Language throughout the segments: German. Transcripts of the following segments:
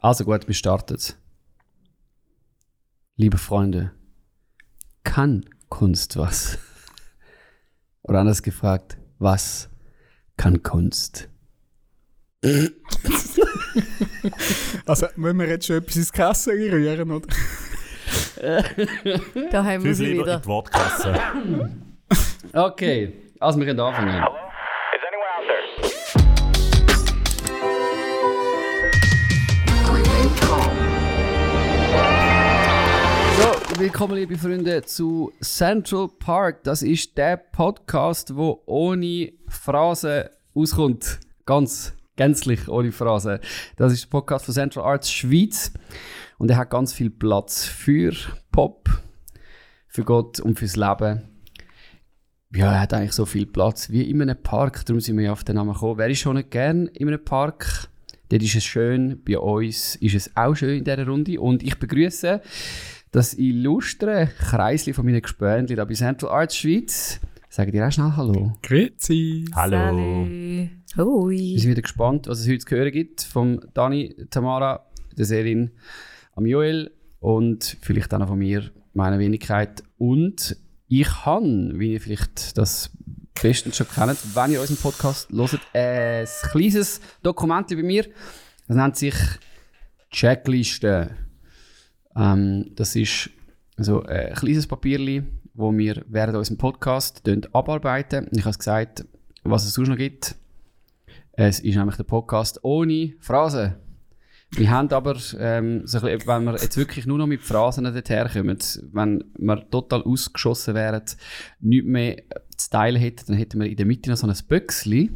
Also gut, wir starten. Liebe Freunde, kann Kunst was? Oder anders gefragt, was kann Kunst? Also, müssen wir jetzt schon etwas ins Kasse rühren, oder? Da haben wir sie lieber in wieder. die Wortkasse. Okay, also wir können anfangen. Willkommen liebe Freunde zu Central Park. Das ist der Podcast, wo ohne Phrase auskommt. Ganz gänzlich ohne Phrase. Das ist der Podcast von Central Arts Schweiz und er hat ganz viel Platz für Pop, für Gott und fürs Leben. Ja, er hat eigentlich so viel Platz wie in einem Park, darum sind wir ja auf den Namen gekommen. Wer ist schon nicht gern in einem Park? Dort ist es schön, bei uns ist es auch schön in dieser Runde und ich begrüße das illustre Kreisli von meinen Gespönchen da bei Central Arts Schweiz. Sagen dir auch schnell Hallo. Grüezi. Hallo. Hui. Wir sind wieder gespannt, was es heute zu hören gibt vom Dani, Tamara, der Serin, am Joel und vielleicht auch noch von mir, meiner Wenigkeit. Und ich habe, wie ihr vielleicht das bestens schon kennt, wenn ihr unseren Podcast hört, ein kleines Dokument bei mir. Das nennt sich Checkliste. Ähm, das ist so ein kleines Papierli, wo wir während unserem Podcast abarbeiten. Ich habe gesagt, was es sonst noch gibt. Es ist nämlich der Podcast ohne Phrasen. Wir haben aber, ähm, so ein bisschen, wenn wir jetzt wirklich nur noch mit Phrasen dorthin kommen, wenn wir total ausgeschossen wären, nichts mehr zu teilen hätten, dann hätten wir in der Mitte noch so ein Böckli.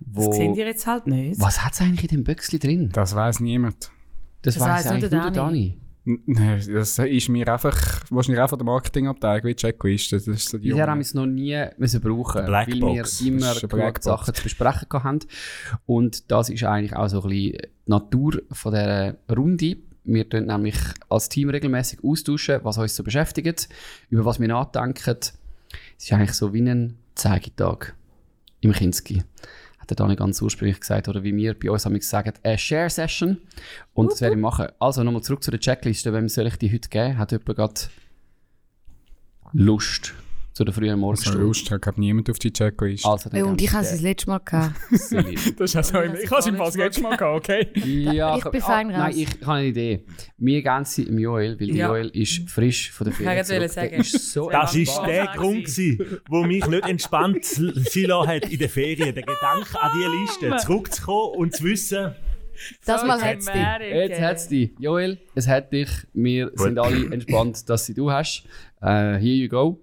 Wo, Das sehen ihr jetzt halt nicht. was hat es eigentlich in dem Böckli drin? Das weiß niemand. Das, Das nur eigentlich der nur der Dani. Nein, das ist mir einfach, wahrscheinlich auch von der Marketingabteilung wie Checkliste. Das ist so die haben wir Junge. es noch nie müssen brauchen, weil wir immer genug. Sachen zu besprechen haben. Und das ist eigentlich auch so ein bisschen die Natur von dieser Runde. Wir tun nämlich als Team regelmäßig austauschen, was uns so beschäftigt, über was wir nachdenken. Es ist eigentlich so wie ein Zeigetag im Kinski. Hat er da nicht ganz ursprünglich gesagt, oder wie wir bei uns haben sagen, eine Share Session. Und das werde ich machen. Also nochmal zurück zu der Checkliste. Wem soll ich die heute geben? Hat jemand gerade Lust zu der frühen So Morgenstunde? Lust hat, glaube niemand auf die Checkliste. Also, Ja, und ich habe es das letzte Mal gehabt. Das ist also, ich habe es im Fall das nicht letzte Mal gehabt, okay? Ja, Ich bin ah, fein Nein, raus. ich, ich habe eine Idee. Wir geben sie im Joel, weil der Ja. Joel ist frisch von der Ich Ferien wollte zurück. sagen. Der ist so Das ist entspannt. der Grund, gewesen, wo mich nicht entspannt hat in den Ferien. Der Gedanke an diese Liste, zurückzukommen und zu wissen, Das mal Okay, hat es dich. Jetzt hat es dich. Joel, es hat dich. Wir sind alle entspannt, dass sie du hast. Äh, here you go.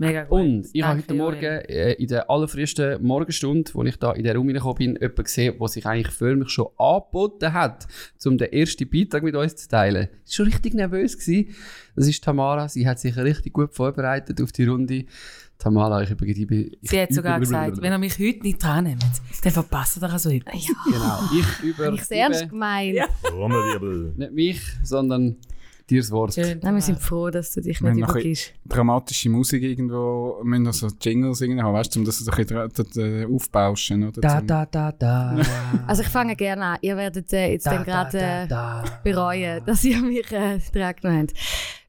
Mega gut. Und ich habe heute Morgen äh, in der allerfrühesten Morgenstunde, wo ich da in der Raum reingekommen bin, jemanden gesehen, der sich eigentlich für mich schon angeboten hat, um den ersten Beitrag mit uns zu teilen. Ich war schon richtig nervös. Gewesen. Das ist Tamara. Sie hat sich richtig gut vorbereitet auf die Runde. Tamara, ich übergebe ich Sie hat sogar über- gesagt, wenn ihr mich heute nicht dran nehmt, dann verpasst ihr also etwas. Genau. Ich über. Habe ich es ernst über- gemeint? Ja. Nicht mich, sondern dir das Wort. Schön. Nein, wir sind froh, dass du dich Wir nicht übergibst. Dramatische Musik irgendwo, wir müssen noch so Jingles irgendwie haben, weißt du, um das so ein bisschen aufbauschen, oder? Da, da, da, da. Also ich fange gerne an. Ihr werdet äh, jetzt dann gerade äh, da. bereuen, dass ihr mich äh, dran genommen habt.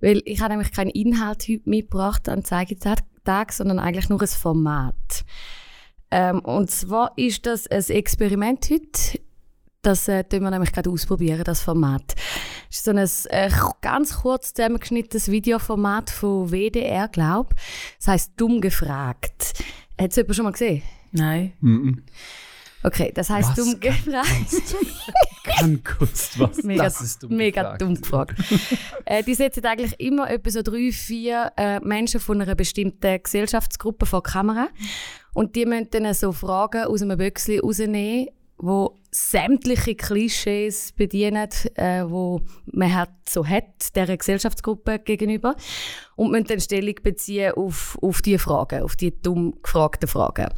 Weil ich habe nämlich keinen Inhalt heute mitgebracht an Zeigetag, sondern eigentlich nur ein Format. Ähm, und zwar ist das ein Experiment heute. Das äh, tun wir nämlich gerade ausprobieren, das Format. Das ist so ein äh, ganz kurz zusammengeschnittenes Videoformat von WDR, glaube Das heisst «Dumm gefragt». Hat es jemand schon mal gesehen? Nein. Mhm. Okay, das heisst Was «Dumm gefragt». Kann Kunst was? Mega, das ist dumm mega gefragt. dumm gefragt. äh, die setzen eigentlich immer etwa so drei, vier äh, Menschen von einer bestimmten Gesellschaftsgruppe vor die Kamera. Und die müssen dann so Fragen aus einem Büchsel rausnehmen, wo sämtliche Klischees bedienen, äh, wo man hat, so hat, dieser Gesellschaftsgruppe gegenüber. Und müssen dann Stellung beziehen auf, auf diese Fragen, auf die dumm gefragten Fragen.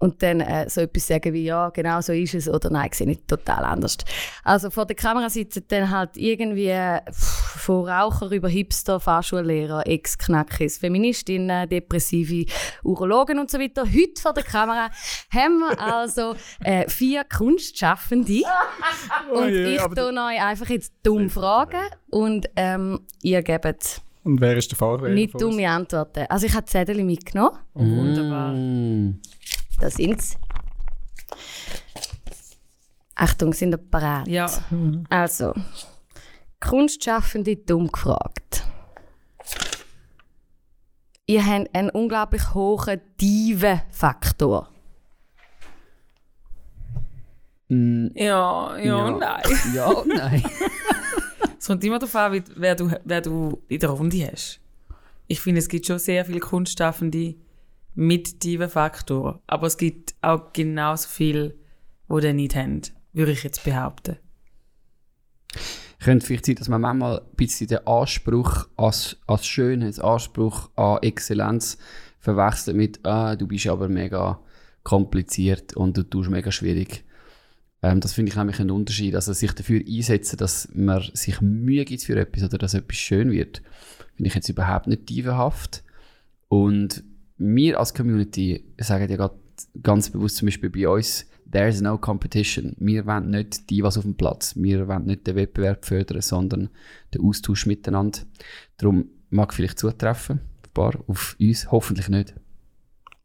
Und dann äh, so etwas sagen wie, ja, genau so ist es oder nein, sehe ich total anders. Also vor der Kamera sitzen dann halt irgendwie pff, von Raucher über Hipster, Fahrschullehrer, Ex-Knackis, Feministinnen, depressive Urologen und so weiter. Heute vor der Kamera haben wir also äh, vier Kunstschaffende. und Oh je, ich tue euch einfach jetzt dumm fragen und ähm, ihr gebt Und wer ist der Fahrer? nicht dumme Antworten. Also ich habe Zettel mitgenommen. Wunderbar. Mm. Da sind sie. Achtung, sind ihr bereit? Ja. Also, Kunstschaffende dumm gefragt. Ihr habt einen unglaublich hohen Diven-Faktor. Mm. Ja, ja, Ja. nein. Ja, nein. Es kommt immer darauf an, wer du, wer du in der Runde hast. Ich finde, es gibt schon sehr viele Kunstschaffende mit tiefen Faktor. Aber es gibt auch genauso viele, die den nicht haben, würde ich jetzt behaupten. Könnte vielleicht sein, dass man manchmal ein bisschen den Anspruch als, als Schönheit, Anspruch an Exzellenz verwechselt mit, ah, du bist aber mega kompliziert und du tust mega schwierig. Ähm, das finde ich nämlich einen Unterschied. Also sich dafür einsetzen, dass man sich Mühe gibt für etwas oder dass etwas schön wird, finde ich jetzt überhaupt nicht dievenhaft. Und wir als Community sagen ja ganz bewusst zum Beispiel bei uns, there's no competition. Wir wollen nicht die, was auf dem Platz. Wir wollen nicht den Wettbewerb fördern, sondern den Austausch miteinander. Darum mag vielleicht zutreffen, ein paar, auf uns hoffentlich nicht.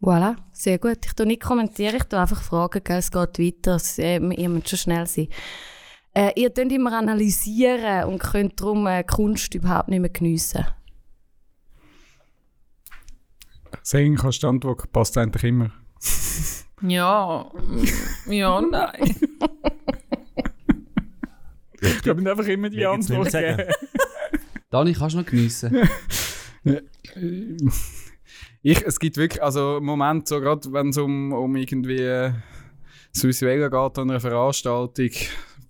Voilà, sehr gut. Ich tue nicht kommentieren, ich tue einfach fragen, gell, es geht weiter, es, äh, ihr müsst schon schnell sein. Äh, ihr könnt immer analysieren und könnt darum äh, Kunst überhaupt nicht mehr geniessen. Singen kannst du die Antwort, passt eigentlich immer. Ja, mm, ja, nein. Ich habe einfach immer die Antwort gegeben. Dani, kannst du noch geniessen? Ich, es gibt wirklich, also im Moment, so gerade wenn es um, um irgendwie äh, das Visuelle geht an einer Veranstaltung,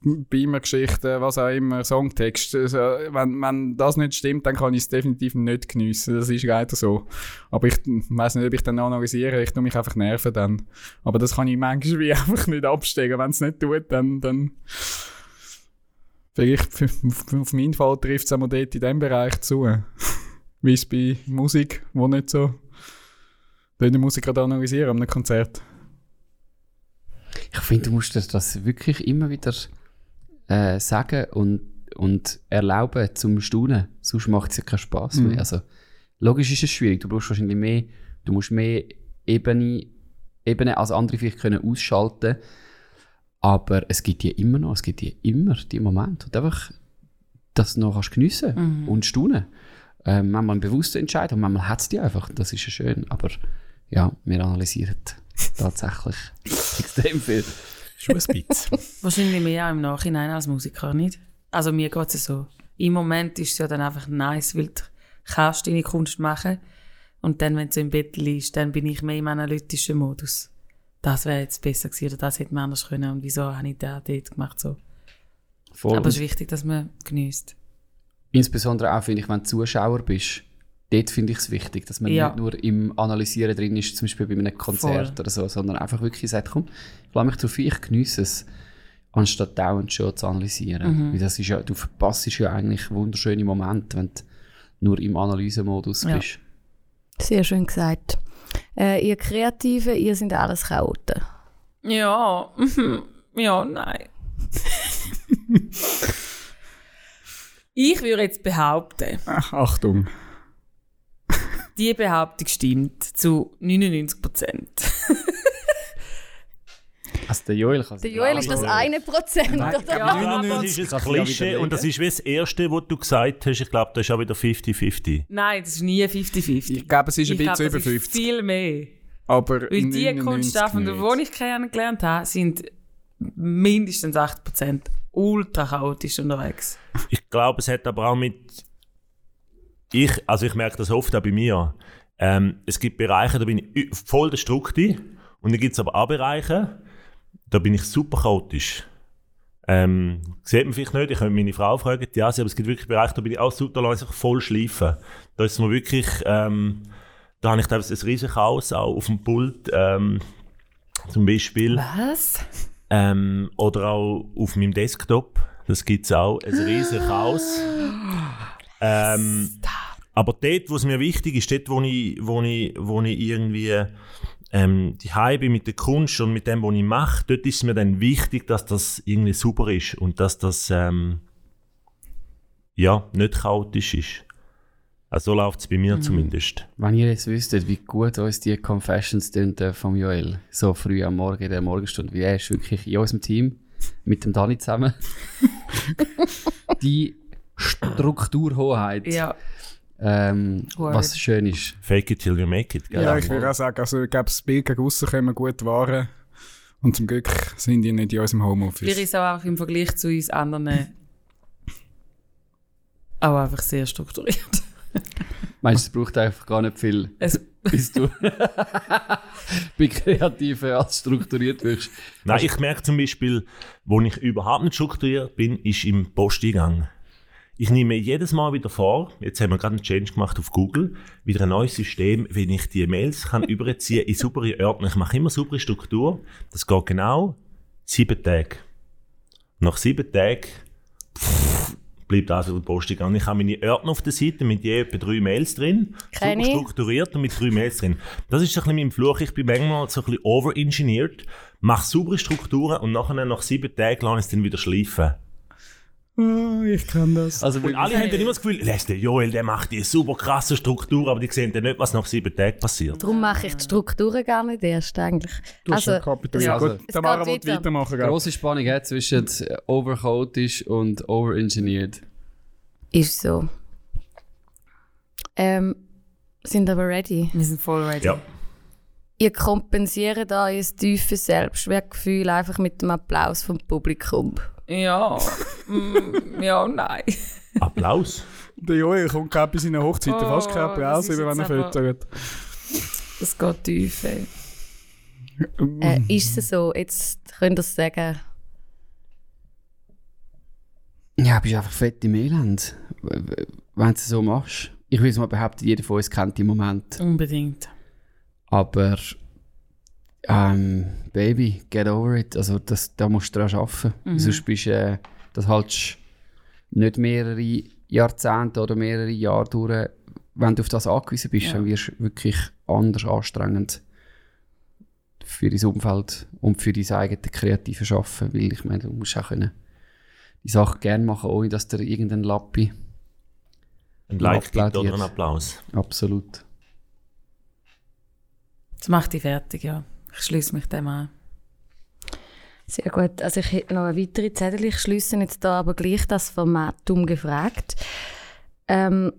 Beamer-Geschichten, was auch immer, Songtext, also, wenn, wenn das nicht stimmt, dann kann ich es definitiv nicht geniessen. Das ist leider so. Aber ich weiß nicht, ob ich dann analysiere, ich tue mich einfach nerven dann. Aber das kann ich manchmal wie einfach nicht absteigen. Wenn es nicht tut, dann, dann vielleicht auf meinen Fall trifft es auch dort in diesem Bereich zu. Wie es bei Musik, wo nicht so die Musik gerade analysieren an einem Konzert. Ich finde, du musst dir das wirklich immer wieder äh, sagen und, und erlauben zum Staunen. Sonst macht es ja keinen Spass Mhm. mehr. Also, logisch ist es schwierig. Du brauchst wahrscheinlich mehr, du musst mehr Ebene, Ebene als andere vielleicht können ausschalten. Aber es gibt ja immer noch, es gibt ja immer die Momente, du einfach das noch kannst geniessen und staunen. Ähm, manchmal ein bewusster Entscheid und manchmal hat es die einfach. Das ist ja schön. Aber ja, wir analysieren tatsächlich extrem viel. Schon ein bisschen. Wahrscheinlich mehr auch im Nachhinein als Musiker, nicht? Also mir geht es so. Im Moment ist es ja dann einfach nice, weil du kannst deine Kunst machen. Und dann, wenn du im Bett liegst, dann bin ich mehr im analytischen Modus. Das wäre jetzt besser gewesen oder das hätte man anders können und wieso habe ich das dort gemacht so. Voll. Aber es ist wichtig, dass man genießt. Insbesondere auch, finde ich, wenn du Zuschauer bist. Dort finde ich es wichtig, dass man Ja. nicht nur im Analysieren drin ist, zum Beispiel bei einem Konzert Voll. oder so, sondern einfach wirklich sagt, komm, ich lasse mich darauf ein, ich geniesse es, anstatt dauernd schon zu analysieren. Mhm. Weil das ist ja, du verpasst ja eigentlich wunderschöne Momente, wenn du nur im Analysemodus Ja. bist. Sehr schön gesagt. Äh, ihr Kreativen, ihr sind alles Chaoten. Ja, ja, nein. ich würde jetzt behaupten, Ach, Achtung. Die Behauptung stimmt zu 99 Prozent. Also der Joel kann Der Joel ist das eine Prozent, oder? Ja, das ist ein Klischee und das ist wie das Erste, was du gesagt hast. Ich glaube, das ist auch wieder 50-50. Nein, das ist nie 50-50. Ich glaube, es ist ein Ich bisschen über das ist 50. viel mehr. Aber Weil die 99 Kunstschaffenden, nicht. die ich kennengelernt habe, sind mindestens 8% ultra chaotisch unterwegs. Ich glaube, es hat aber auch mit. Ich, also ich merke das oft auch bei mir. Ähm, es gibt Bereiche, da bin ich voll der Strukti. Und dann gibt es aber auch Bereiche, da bin ich super chaotisch. Ähm, sieht man vielleicht nicht, ich könnte meine Frau fragen, ja, sie, aber es gibt wirklich Bereiche, da bin ich auch super, da voll schleifen. Da ist mir wirklich, ähm, da habe ich teilweise ein riesiges Chaos auch auf dem Pult. Ähm, zum Beispiel. Was? Ähm, oder auch auf meinem Desktop. Das gibt es auch. Ein riesiges Chaos. Ähm, aber dort, wo es mir wichtig ist, dort, wo ich, wo ich, wo ich irgendwie ähm, die bin mit der Kunst und mit dem, was ich mache, dort ist mir dann wichtig, dass das irgendwie super ist und dass das ähm, ja, nicht chaotisch ist. Also so läuft es bei mir zumindest. Wenn ihr jetzt wüsstet, wie gut uns die Confessions tönt äh, vom Joel, so früh am Morgen in der Morgenstunde, wie er ist wirklich in unserem Team mit dem Dani zusammen. die Strukturhoheit, Ja. Ähm, was schön ist. Fake it till you make it. Gell? Ja, ich würde auch sagen, also ich glaube, das Bild gegen aussen können wir gut wahren. Und zum Glück sind die nicht in unserem Wir Homeoffice. ist auch einfach im Vergleich zu uns anderen auch einfach sehr strukturiert. Meinst du, es braucht einfach gar nicht viel, Es, bis du bei Kreativen als strukturiert wirst. Nein, ich merke zum Beispiel, wo ich überhaupt nicht strukturiert bin, ist im Posteingang. Ich nehme jedes Mal wieder vor, jetzt haben wir gerade einen Change gemacht auf Google, wieder ein neues System, wenn ich die Mails kann überziehen in saubere Ordner. Ich mache immer saubere Struktur. Das geht genau sieben Tage. Nach sieben Tagen pff, bleibt also der Posteingang. Ich habe meine Ordner auf der Seite mit je etwa drei Mails drin, Keine? super strukturiert und mit drei Mails drin. Das ist ein bisschen mein Fluch. Ich bin manchmal so ein bisschen overengineert, mache saubere Strukturen und nachher nach sieben Tagen lasse ich es dann wieder schleifen. Oh, ich kann das. Also, Und alle haben dann immer das Gefühl, «Lässt der Joel, der macht die super krasse Struktur, aber die sehen dann nicht, was nach sieben Tagen passiert. Darum mache ich die Strukturen gar nicht erst eigentlich. Du hast also, schon kapituliert. ja, also- Gut, Es Tamara geht will weiter. weitermachen. gell? grosse Spannung hat zwischen overchaotisch und overengineert. ist so. Ähm, sind aber ready. wir sind voll ready. Ja. Ihr kompensiert euer tiefes Selbstwertgefühl einfach mit dem Applaus vom Publikum. Ja. Mm, ja, nein. Applaus. Der Joel kommt gerade bei seinen Hochzeiten Oh, fast kein Applaus, wenn er füttert. Das geht tief, ey. Äh, ist es so? Jetzt könnt ihr es sagen. Ja, bist einfach fett im Elend, wenn du es so machst. Ich will es mal behaupten, jeder von uns kennt die Moment. Unbedingt. Aber, ähm, Baby, get over it. Also, das, da musst du dran arbeiten. Sonst bist du, äh, das haltest nicht mehrere Jahrzehnte oder mehrere Jahre durch, wenn du auf das angewiesen bist, Ja. dann wirst du wirklich anders anstrengend für dein Umfeld und für dein eigenes kreative Schaffen. Weil ich meine, du musst auch können die Sachen gerne machen, ohne dass dir irgendein Lappi. Ein Like gibt oder ein Applaus. Absolut. Das macht dich fertig, ja. Ich schließe mich dem an. Sehr gut. Also ich hätte noch eine weitere Zettel. Ich schließe jetzt da aber gleich das Formatum gefragt. Ähm,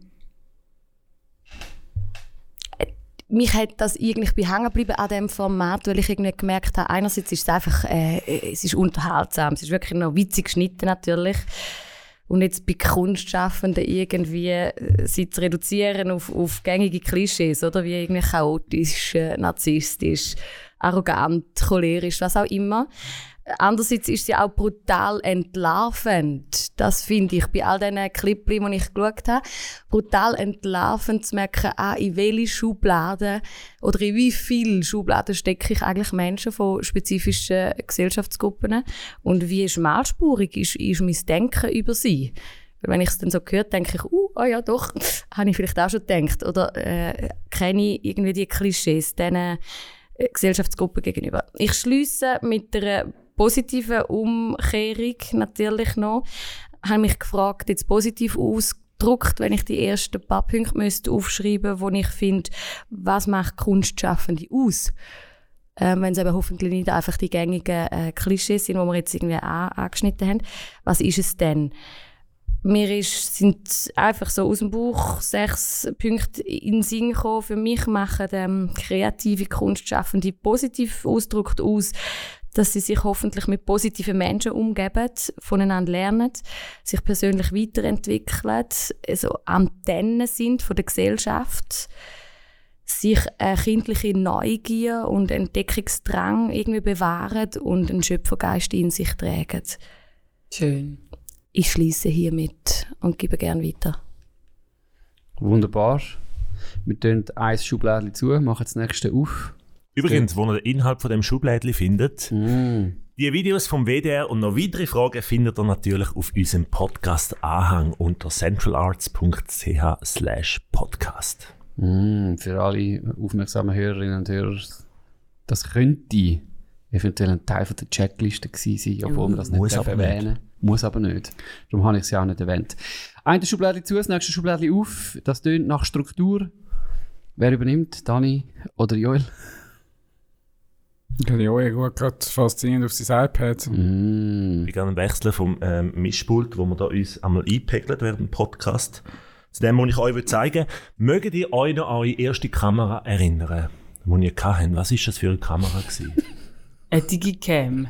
äh, mich hat das irgendwie ich bin hängen geblieben an dem Format, weil ich irgendwie gemerkt habe, einerseits ist es einfach, äh, es ist unterhaltsam, es ist wirklich noch witzig geschnitten natürlich. Und jetzt bei Kunstschaffenden irgendwie äh, sie zu reduzieren auf, auf gängige Klischees, oder? Wie irgendwie chaotisch, äh, narzisstisch, arrogant, cholerisch, was auch immer. Andererseits ist sie auch brutal entlarvend. Das finde ich bei all diesen Clips, die ich geschaut habe. Brutal entlarvend zu merken, ah, in welche Schubladen oder in wie viele Schubladen stecke ich eigentlich Menschen von spezifischen Gesellschaftsgruppen und wie schmalspurig ist, ist mein Denken über sie. Weil wenn ich es dann so gehört, denke ich, uh, oh ja, doch, habe ich vielleicht auch schon gedacht. Oder äh, kenne ich irgendwie die Klischees diesen Gesellschaftsgruppen gegenüber. Ich schließe mit einer positiven Umkehrung natürlich noch. Habe mich gefragt, jetzt positiv ausgedruckt, wenn ich die ersten paar Punkte müsste aufschreiben wo ich finde, was macht Kunstschaffende aus? Ähm, wenn es eben hoffentlich nicht einfach die gängigen äh, Klischees sind, die wir jetzt irgendwie an, angeschnitten haben. Was ist es denn? Mir ist, sind einfach so aus dem Buch sechs Punkte in den Sinn gekommen. Für mich machen ähm, kreative Kunstschaffende positiv ausgedrückt aus, dass sie sich hoffentlich mit positiven Menschen umgeben, voneinander lernen, sich persönlich weiterentwickeln, also Antennen sind von der Gesellschaft, sich eine kindliche Neugier und Entdeckungsdrang irgendwie bewahren und einen Schöpfergeist in sich tragen. Schön. Ich schließe hiermit und gebe gern weiter. Wunderbar. Wir tun ein Schublädchen zu, machen das nächste auf. Übrigens, wo ihr den Inhalt von dem Schublädchen findet, Mm. die Videos vom WDR und noch weitere Fragen findet ihr natürlich auf unserem Podcast-Anhang unter centralarts.ch slash podcast. Mm. Für alle aufmerksamen Hörerinnen und Hörer, Das könnte eventuell ein Teil von der Checkliste gewesen sein, obwohl wir das nicht Muss dürfen aber nicht. erwähnen. Muss aber nicht. Darum habe ich es ja auch nicht erwähnt. Eine Schublade zu, das nächste Schublade auf. Das tönt nach Struktur. Wer übernimmt? Dani oder Joel? Ja, ich schaue gerade faszinierend auf sein iPad. Mm. Ich bin gerne wechseln vom ähm, Mischpult, wo wir da uns einmal einpegelt während dem Podcast. Zu dem, was ich euch zeigen will. Mögt ihr euch noch an eure erste Kamera erinnern, die ihr hattet? Was war das für eine Kamera? Gewesen? Eine Digicam.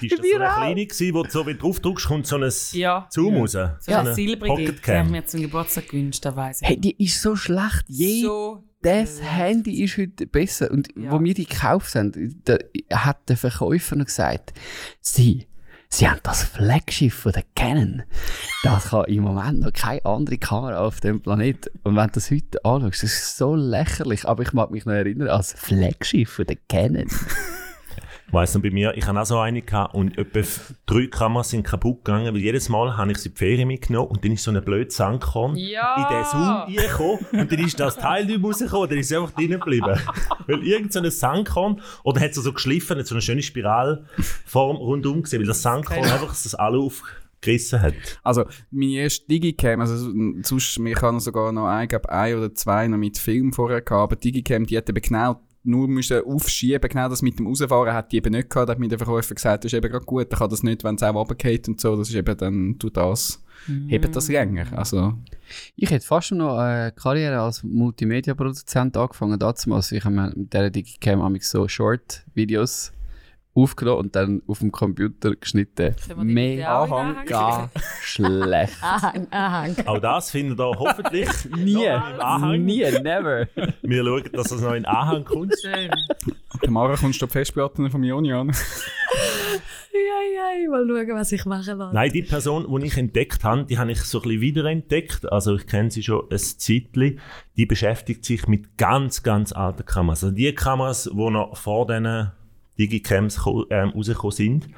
Ist das so eine kleine gewesen, wo du so, wenn du draufdrückst, kommt so ein Ja. Zoom raus? So eine eine silbrige. Die haben mir zum Geburtstag gewünscht, das weiss ich. Hey, die ist so schlecht. Je so das Handy ist heute besser. Und Ja. wo wir die gekauft haben, da hat der Verkäufer noch gesagt, sie, sie haben das Flaggschiff von der Canon. Das kann im Moment noch keine andere Kamera auf dem Planeten. Und wenn du das heute anschaust, das ist so lächerlich. Aber ich mag mich noch erinnern, als Flaggschiff von der Canon. Ich weiss noch, bei mir, ich hatte auch so eine gehabt und etwa drei Kameras sind kaputt gegangen, weil jedes Mal habe ich sie in die Ferien mitgenommen und dann ist so ein blödes Sandkorn Ja. in den Zoom reingekommen und dann ist das Teil nicht rausgekommen, dann ist es einfach drin geblieben. weil irgend so ein Sandkorn, oder hat es so geschliffen, hat so eine schöne Spiralform rundum gesehen, weil das Sandkorn einfach das alle aufgerissen hat. Also, meine erste Digicam, also sonst, mir kann sogar noch ein, glaub, ein oder zwei noch mit Film vorher gehabt, aber die Digicam, die hat eben genau nur müssen aufschieben, genau das mit dem Rausfahren hat die eben nicht gehabt, da hat mir der Verkäufer gesagt, das ist eben gerade gut, ich kann das nicht, wenn es auch runtergeht und so, das ist eben dann, tut das, hebt das länger, also, Ich hätte fast noch eine Karriere als Multimedia-Produzent angefangen damals. Ich habe mit dieser Digicam so Short-Videos aufgenommen und dann auf dem Computer geschnitten. Wir bitte auch Mega schlecht. Anhang, Anhang. Auch das findet ihr hoffentlich Nie, Anhang. nie, never. Wir schauen, dass das noch in Anhang kommt. Tamara, kommst du auf die Festplatten vom Joni an? Ja, ja, mal schauen, was ich machen lasse. Nein, die Person, die ich entdeckt habe, die habe ich so ein bisschen wiederentdeckt. Also ich kenne sie schon ein Zeitchen. Die beschäftigt sich mit ganz, ganz alten Kameras. Also die Kameras, die noch vor diesen Digicams ähm, rausgekommen sind.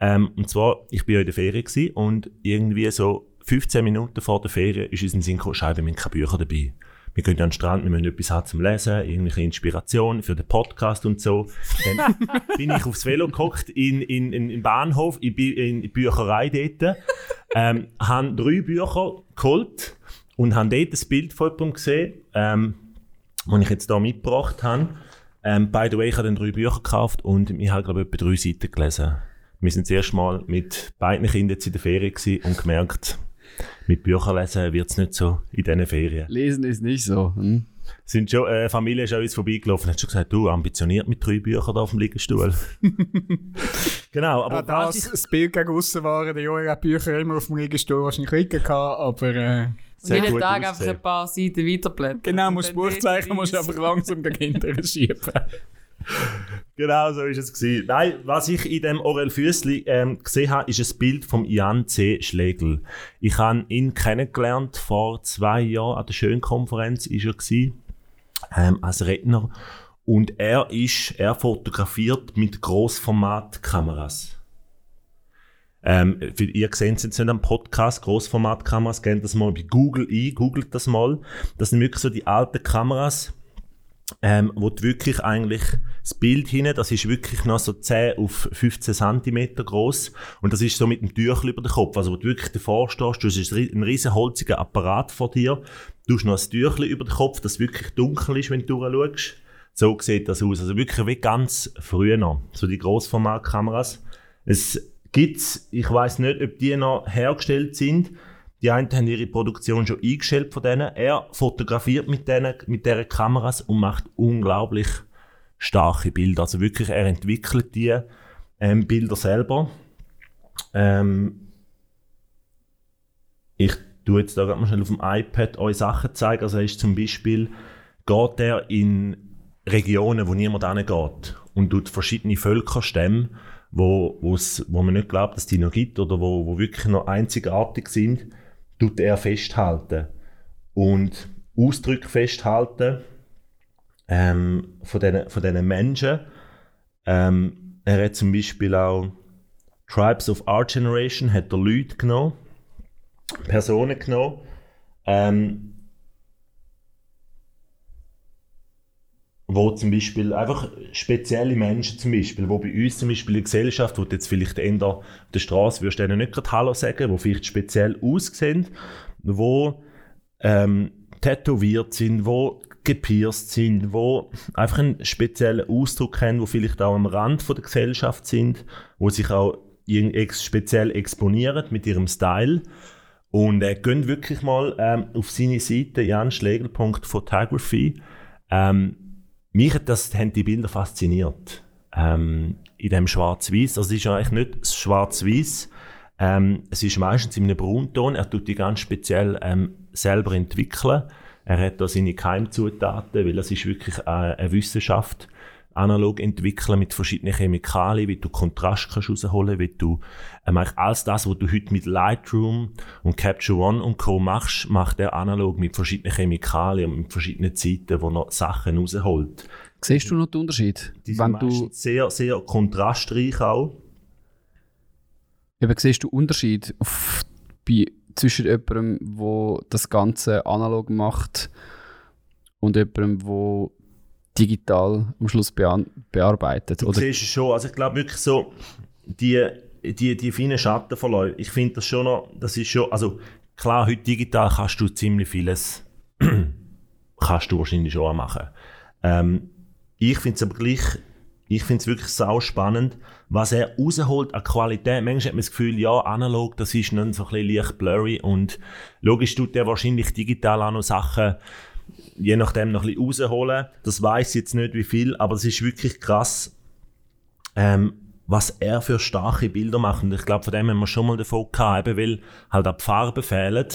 Ähm, und zwar, ich bin ja in der Ferien gewesen und irgendwie so 15 Minuten vor der Ferien ist uns ein Sinn gekommen, wir haben keine Bücher dabei. Wir gehen an den Strand, wir müssen etwas haben zum Lesen, irgendwelche Inspiration für den Podcast und so. Dann bin ich aufs Velo gehockt in, in, in, im Bahnhof, in, in die Bücherei dort, ähm, habe drei Bücher geholt und habe dort ein Bild von jemandem gesehen, ähm, das ich jetzt hier mitgebracht habe. Ähm, by the way, ich habe dann drei Bücher gekauft und ich habe, glaube ich, etwa drei Seiten gelesen. Wir sind das erste Mal mit beiden Kindern in der Ferien und gemerkt, mit Büchern lesen wird es nicht so in diesen Ferien. Lesen ist nicht so. Hm? Sind schon, äh, Familie ist an uns vorbeigelaufen und hat schon gesagt, du, ambitioniert mit drei Büchern da auf dem Liegestuhl. genau, aber Ah, das, das Bild gegen aussen waren, der Joni hat Bücher immer auf dem Liegestuhl wahrscheinlich liegen gehabt, aber äh, Sehr Jeden Tag einfach ein paar Seiten weiterblättern. genau, musst dann Buchzeichen, musst du einfach langsam gegen schieben. Genau so ist es gewesen. Nein, was ich in dem Orel Füssli ähm, gesehen habe, ist ein Bild von Jan C. Schlegel. Ich habe ihn kennengelernt vor zwei Jahren an der Schönkonferenz, ist er gewesen, ähm, als Redner. Und er ist, er fotografiert mit Großformatkameras. Ähm, für, ihr seht es jetzt nicht am Podcast, Großformatkameras, gebt das mal bei Google ein, googelt das mal. Das sind wirklich so die alten Kameras, ähm, wo du wirklich eigentlich das Bild hinten, das ist wirklich noch so 10 auf 15 cm groß und das ist so mit dem Tüchel über den Kopf, also wo du wirklich davor stehst, du hast ein riesen holziger Apparat vor dir, du hast noch ein Tüchel über den Kopf, das wirklich dunkel ist, wenn du durchschaust. So sieht das aus, also wirklich wie ganz früher noch, so die Großformatkameras. Es gibt's, ich weiß nicht, ob die noch hergestellt sind, die einen haben ihre Produktion schon eingestellt von denen. Er fotografiert mit denen, mit Kameras und macht unglaublich starke Bilder. Also wirklich, er entwickelt die ähm, Bilder selber. Ähm, ich tue jetzt da grad mal schnell auf dem iPad euch Sachen zeigen. Also er ist zum Beispiel, geht er in Regionen, wo niemand hingeht und tut verschiedene Völkerstämme, wo, wo's, wo man nicht glaubt, dass die noch gibt oder wo, wo wirklich noch einzigartig sind, tut er festhalten. Und Ausdrücke festhalten ähm, von diesen von diesen Menschen. Ähm, er hat zum Beispiel auch Tribes of Our Generation, hat er Leute genommen, Personen genommen, ähm, wo zum Beispiel einfach spezielle Menschen zum Beispiel, wo bei uns zum Beispiel in der Gesellschaft, wo du jetzt vielleicht eher auf der Straße würdest denen nicht gerade Hallo sagen, wo vielleicht speziell aussehen, wo ähm, tätowiert sind, wo gepierst sind, wo einfach einen speziellen Ausdruck haben, wo vielleicht auch am Rand von der Gesellschaft sind, wo sich auch speziell exponieren mit ihrem Style. Und äh, geht wirklich mal ähm, auf seine Seite, janschlegel.photography. Ähm, mich hat das, haben die Bilder fasziniert. Ähm, in dem Schwarz-Weiß. Also es ist ja eigentlich nicht das Schwarz-Weiß. Ähm, es ist meistens in einem Braunton. Er tut die ganz speziell ähm, selber entwickeln. Er hat da seine Keimzutaten, weil es ist wirklich äh, eine Wissenschaft. Analog entwickeln mit verschiedenen Chemikalien, wie du Kontrast kannst rausholen, wie du ähm, alles das, was du heute mit Lightroom und Capture One und Co. machst, macht er analog mit verschiedenen Chemikalien und mit verschiedenen Zeiten, wo er Sachen rausholt. Siehst du noch den Unterschied? Die sind du, sehr, sehr kontrastreich auch. eben, siehst du Unterschied auf, bei, zwischen jemandem, der das Ganze analog macht und jemandem, der digital am Schluss bearbeitet? Du Oder siehst es schon. Also ich glaube wirklich so, die, die, die feinen Schattenverläufe, ich finde das schon noch, das ist schon, also klar, heute digital kannst du ziemlich vieles, kannst du wahrscheinlich schon auch machen. Ähm, ich finde es aber gleich, ich finde es wirklich sau spannend, was er rausholt an Qualität. Manchmal hat man das Gefühl, ja, analog, das ist dann so ein bisschen leicht blurry und logisch tut er wahrscheinlich digital auch noch Sachen, je nachdem noch ein bisschen rausholen. Das weiß ich jetzt nicht wie viel, aber es ist wirklich krass, ähm, was er für starke Bilder macht. Und ich glaube, von dem haben wir schon mal davon gehabt, eben weil halt auch die Farben fehlen,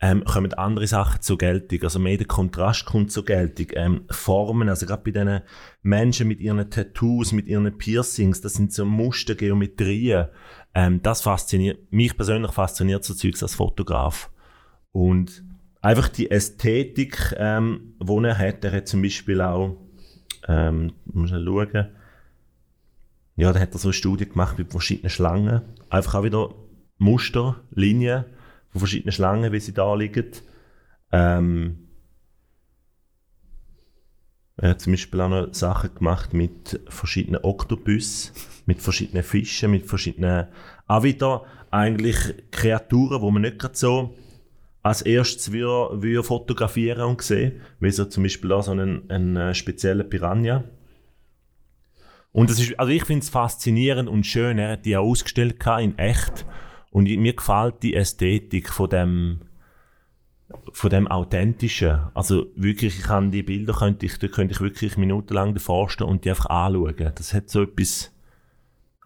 ähm, kommen andere Sachen zur Geltung. Also mehr der Kontrast kommt zur Geltung. Ähm, Formen, also gerade bei diesen Menschen mit ihren Tattoos, mit ihren Piercings, das sind so Muster, Geometrien. Ähm, das fasziniert, mich persönlich fasziniert so Zeugs als Fotograf. Und einfach die Ästhetik, ähm, die er hat, er hat zum Beispiel auch, ähm, muss ich schauen, ja, da hat er so eine Studie gemacht mit verschiedenen Schlangen. Einfach auch wieder Muster, Linien von verschiedenen Schlangen, wie sie da liegen. Ähm, er hat zum Beispiel auch noch Sachen gemacht mit verschiedenen Oktopus, mit verschiedenen Fischen, mit verschiedenen, auch wieder eigentlich Kreaturen, wo man nicht gerade so als erstes würde, würde fotografieren und sehen, wie so zum Beispiel auch so einen, einen äh, speziellen Piranha. Und das ist, also ich finde es faszinierend und schön. Er hat die auch ausgestellt in echt. Und mir gefällt die Ästhetik von dem, von dem Authentischen. Also wirklich, ich kann die Bilder, könnte ich, da könnte ich wirklich minutenlang davor stehen und die einfach anschauen. Das hat so etwas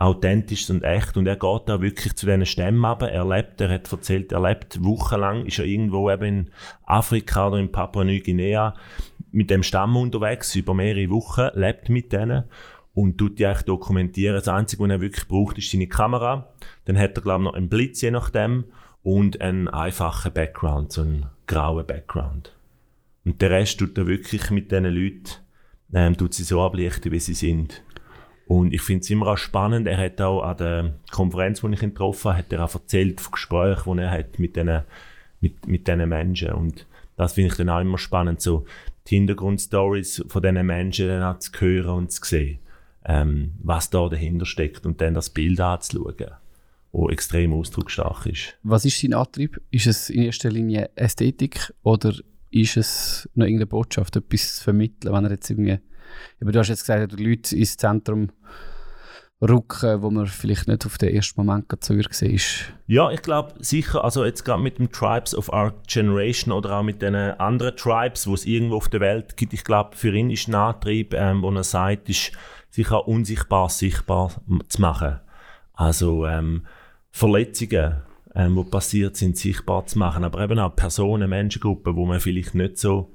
Authentisches und echt. Und er geht da wirklich zu diesen Stämmen runter. Er lebt, er hat erzählt, er lebt wochenlang, ist er irgendwo eben in Afrika oder in Papua-Neuguinea mit dem Stamm unterwegs, über mehrere Wochen, lebt mit denen und tut die eigentlich dokumentieren. Das Einzige, was er wirklich braucht, ist seine Kamera. Dann hat er, glaube ich, noch einen Blitz, je nachdem, und einen einfachen Background, so einen grauen Background. Und der Rest tut er wirklich mit diesen Leuten, ähm, tut sie so ablichten, wie sie sind. Und ich finde es immer auch spannend, er hat auch an der Konferenz, wo ich ihn getroffen habe, er auch erzählt von Gesprächen, die er hat mit diesen, mit, mit diesen Menschen. Und das finde ich dann auch immer spannend, so die Hintergrundstories von diesen Menschen dann auch zu hören und zu sehen, ähm, was da dahinter steckt und dann das Bild anzuschauen, wo extrem ausdrucksstark ist. was ist sein Antrieb? Ist es in erster Linie Ästhetik oder ist es noch irgendeine Botschaft, etwas zu vermitteln, wenn er jetzt irgendwie, aber du hast jetzt gesagt, die Leute ins Zentrum rücken, wo man vielleicht nicht auf den ersten Moment so gesehen ist. Ja, ich glaube sicher, also jetzt gerade mit dem Tribes of Our Generation oder auch mit den anderen Tribes, wo es irgendwo auf der Welt gibt, ich glaube, für ihn ist ein Antrieb, ähm, wo er sagt, ist sich auch unsichtbar sichtbar zu machen. Also ähm, Verletzungen, ähm, die passiert sind, sichtbar zu machen, aber eben auch Personen, Menschengruppen, wo man vielleicht nicht so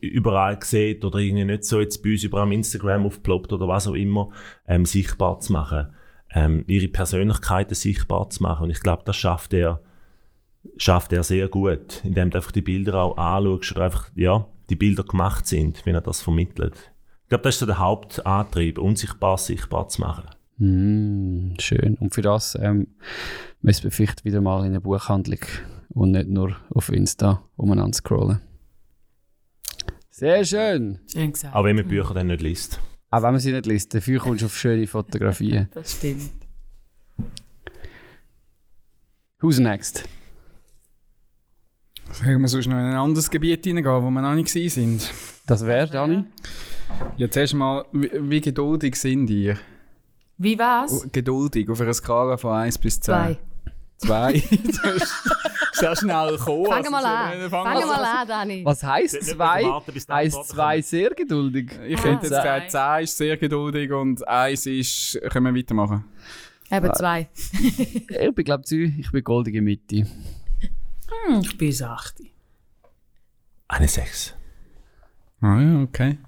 überall sieht oder irgendwie nicht so jetzt bei uns über am Instagram aufploppt oder was auch immer, ähm, sichtbar zu machen ähm, ihre Persönlichkeiten sichtbar zu machen. Und ich glaube, das schafft er, schafft er sehr gut, indem du einfach die Bilder auch anschaust oder einfach, ja, die Bilder gemacht sind, wenn er das vermittelt. Ich glaube, das ist so der Hauptantrieb, unsichtbar sichtbar zu machen. Mm, schön. Und für das ähm, müssen wir vielleicht wieder mal in eine Buchhandlung und nicht nur auf Insta umeinander scrollen. Sehr schön. schön gesagt. Aber wenn man Bücher dann nicht liest. Auch wenn man sie nicht liest, dafür kommst du auf schöne Fotografien. das stimmt. Who's next? Sollen wir sonst noch in ein anderes Gebiet hineingehen, wo wir noch nicht sind? Das wäre, Dani? Ja, zuerst mal, wie, wie geduldig sind ihr? Wie was? Geduldig, auf einer Skala von 1 bis 10. 2. 2? so schnell kommen. Fangen mal an. Fangen mal an, Dani. Was heisst zwei? Heisst zwei sehr geduldig? Ich hätte ah, jetzt gesagt, zwei ist sehr geduldig und eins ist, können wir weitermachen. Eben zwei. ich bin, glaube ich, ich bin goldige Mitte. Hm, ich bin 8. Eine sechs. Ah ja, okay.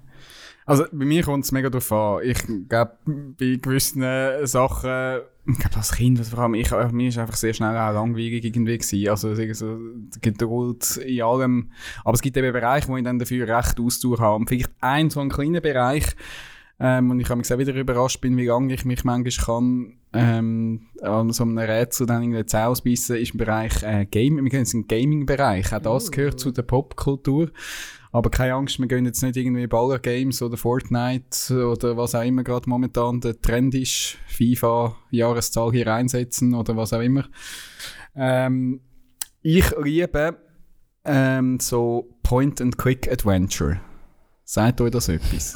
Also bei mir kommt es mega darauf an. Ich glaube, bei gewissen äh, Sachen ich glaube als Kind, was vor allem ich, äh, mir ist einfach sehr schnell auch langweilig irgendwie gewesen. Also es so Geduld in allem. Aber es gibt eben Bereiche, wo ich dann dafür recht Ausdauer habe. Und vielleicht ein so ein kleiner Bereich, ähm, und ich habe mich auch wieder überrascht bin, wie lange ich mich manchmal kann ähm, an so einem Rätsel dann irgendwie Zähne ausbeissen, ist im Bereich äh, Game. Wir jetzt in den Gaming-Bereich. Auch das gehört zu der Popkultur. Aber keine Angst, wir gehen jetzt nicht irgendwie Baller Games oder Fortnite oder was auch immer gerade momentan der Trend ist, FIFA, Jahreszahl hier reinsetzen oder was auch immer. Ähm, ich liebe ähm, so Point-and-Click-Adventure. Sagt euch das etwas?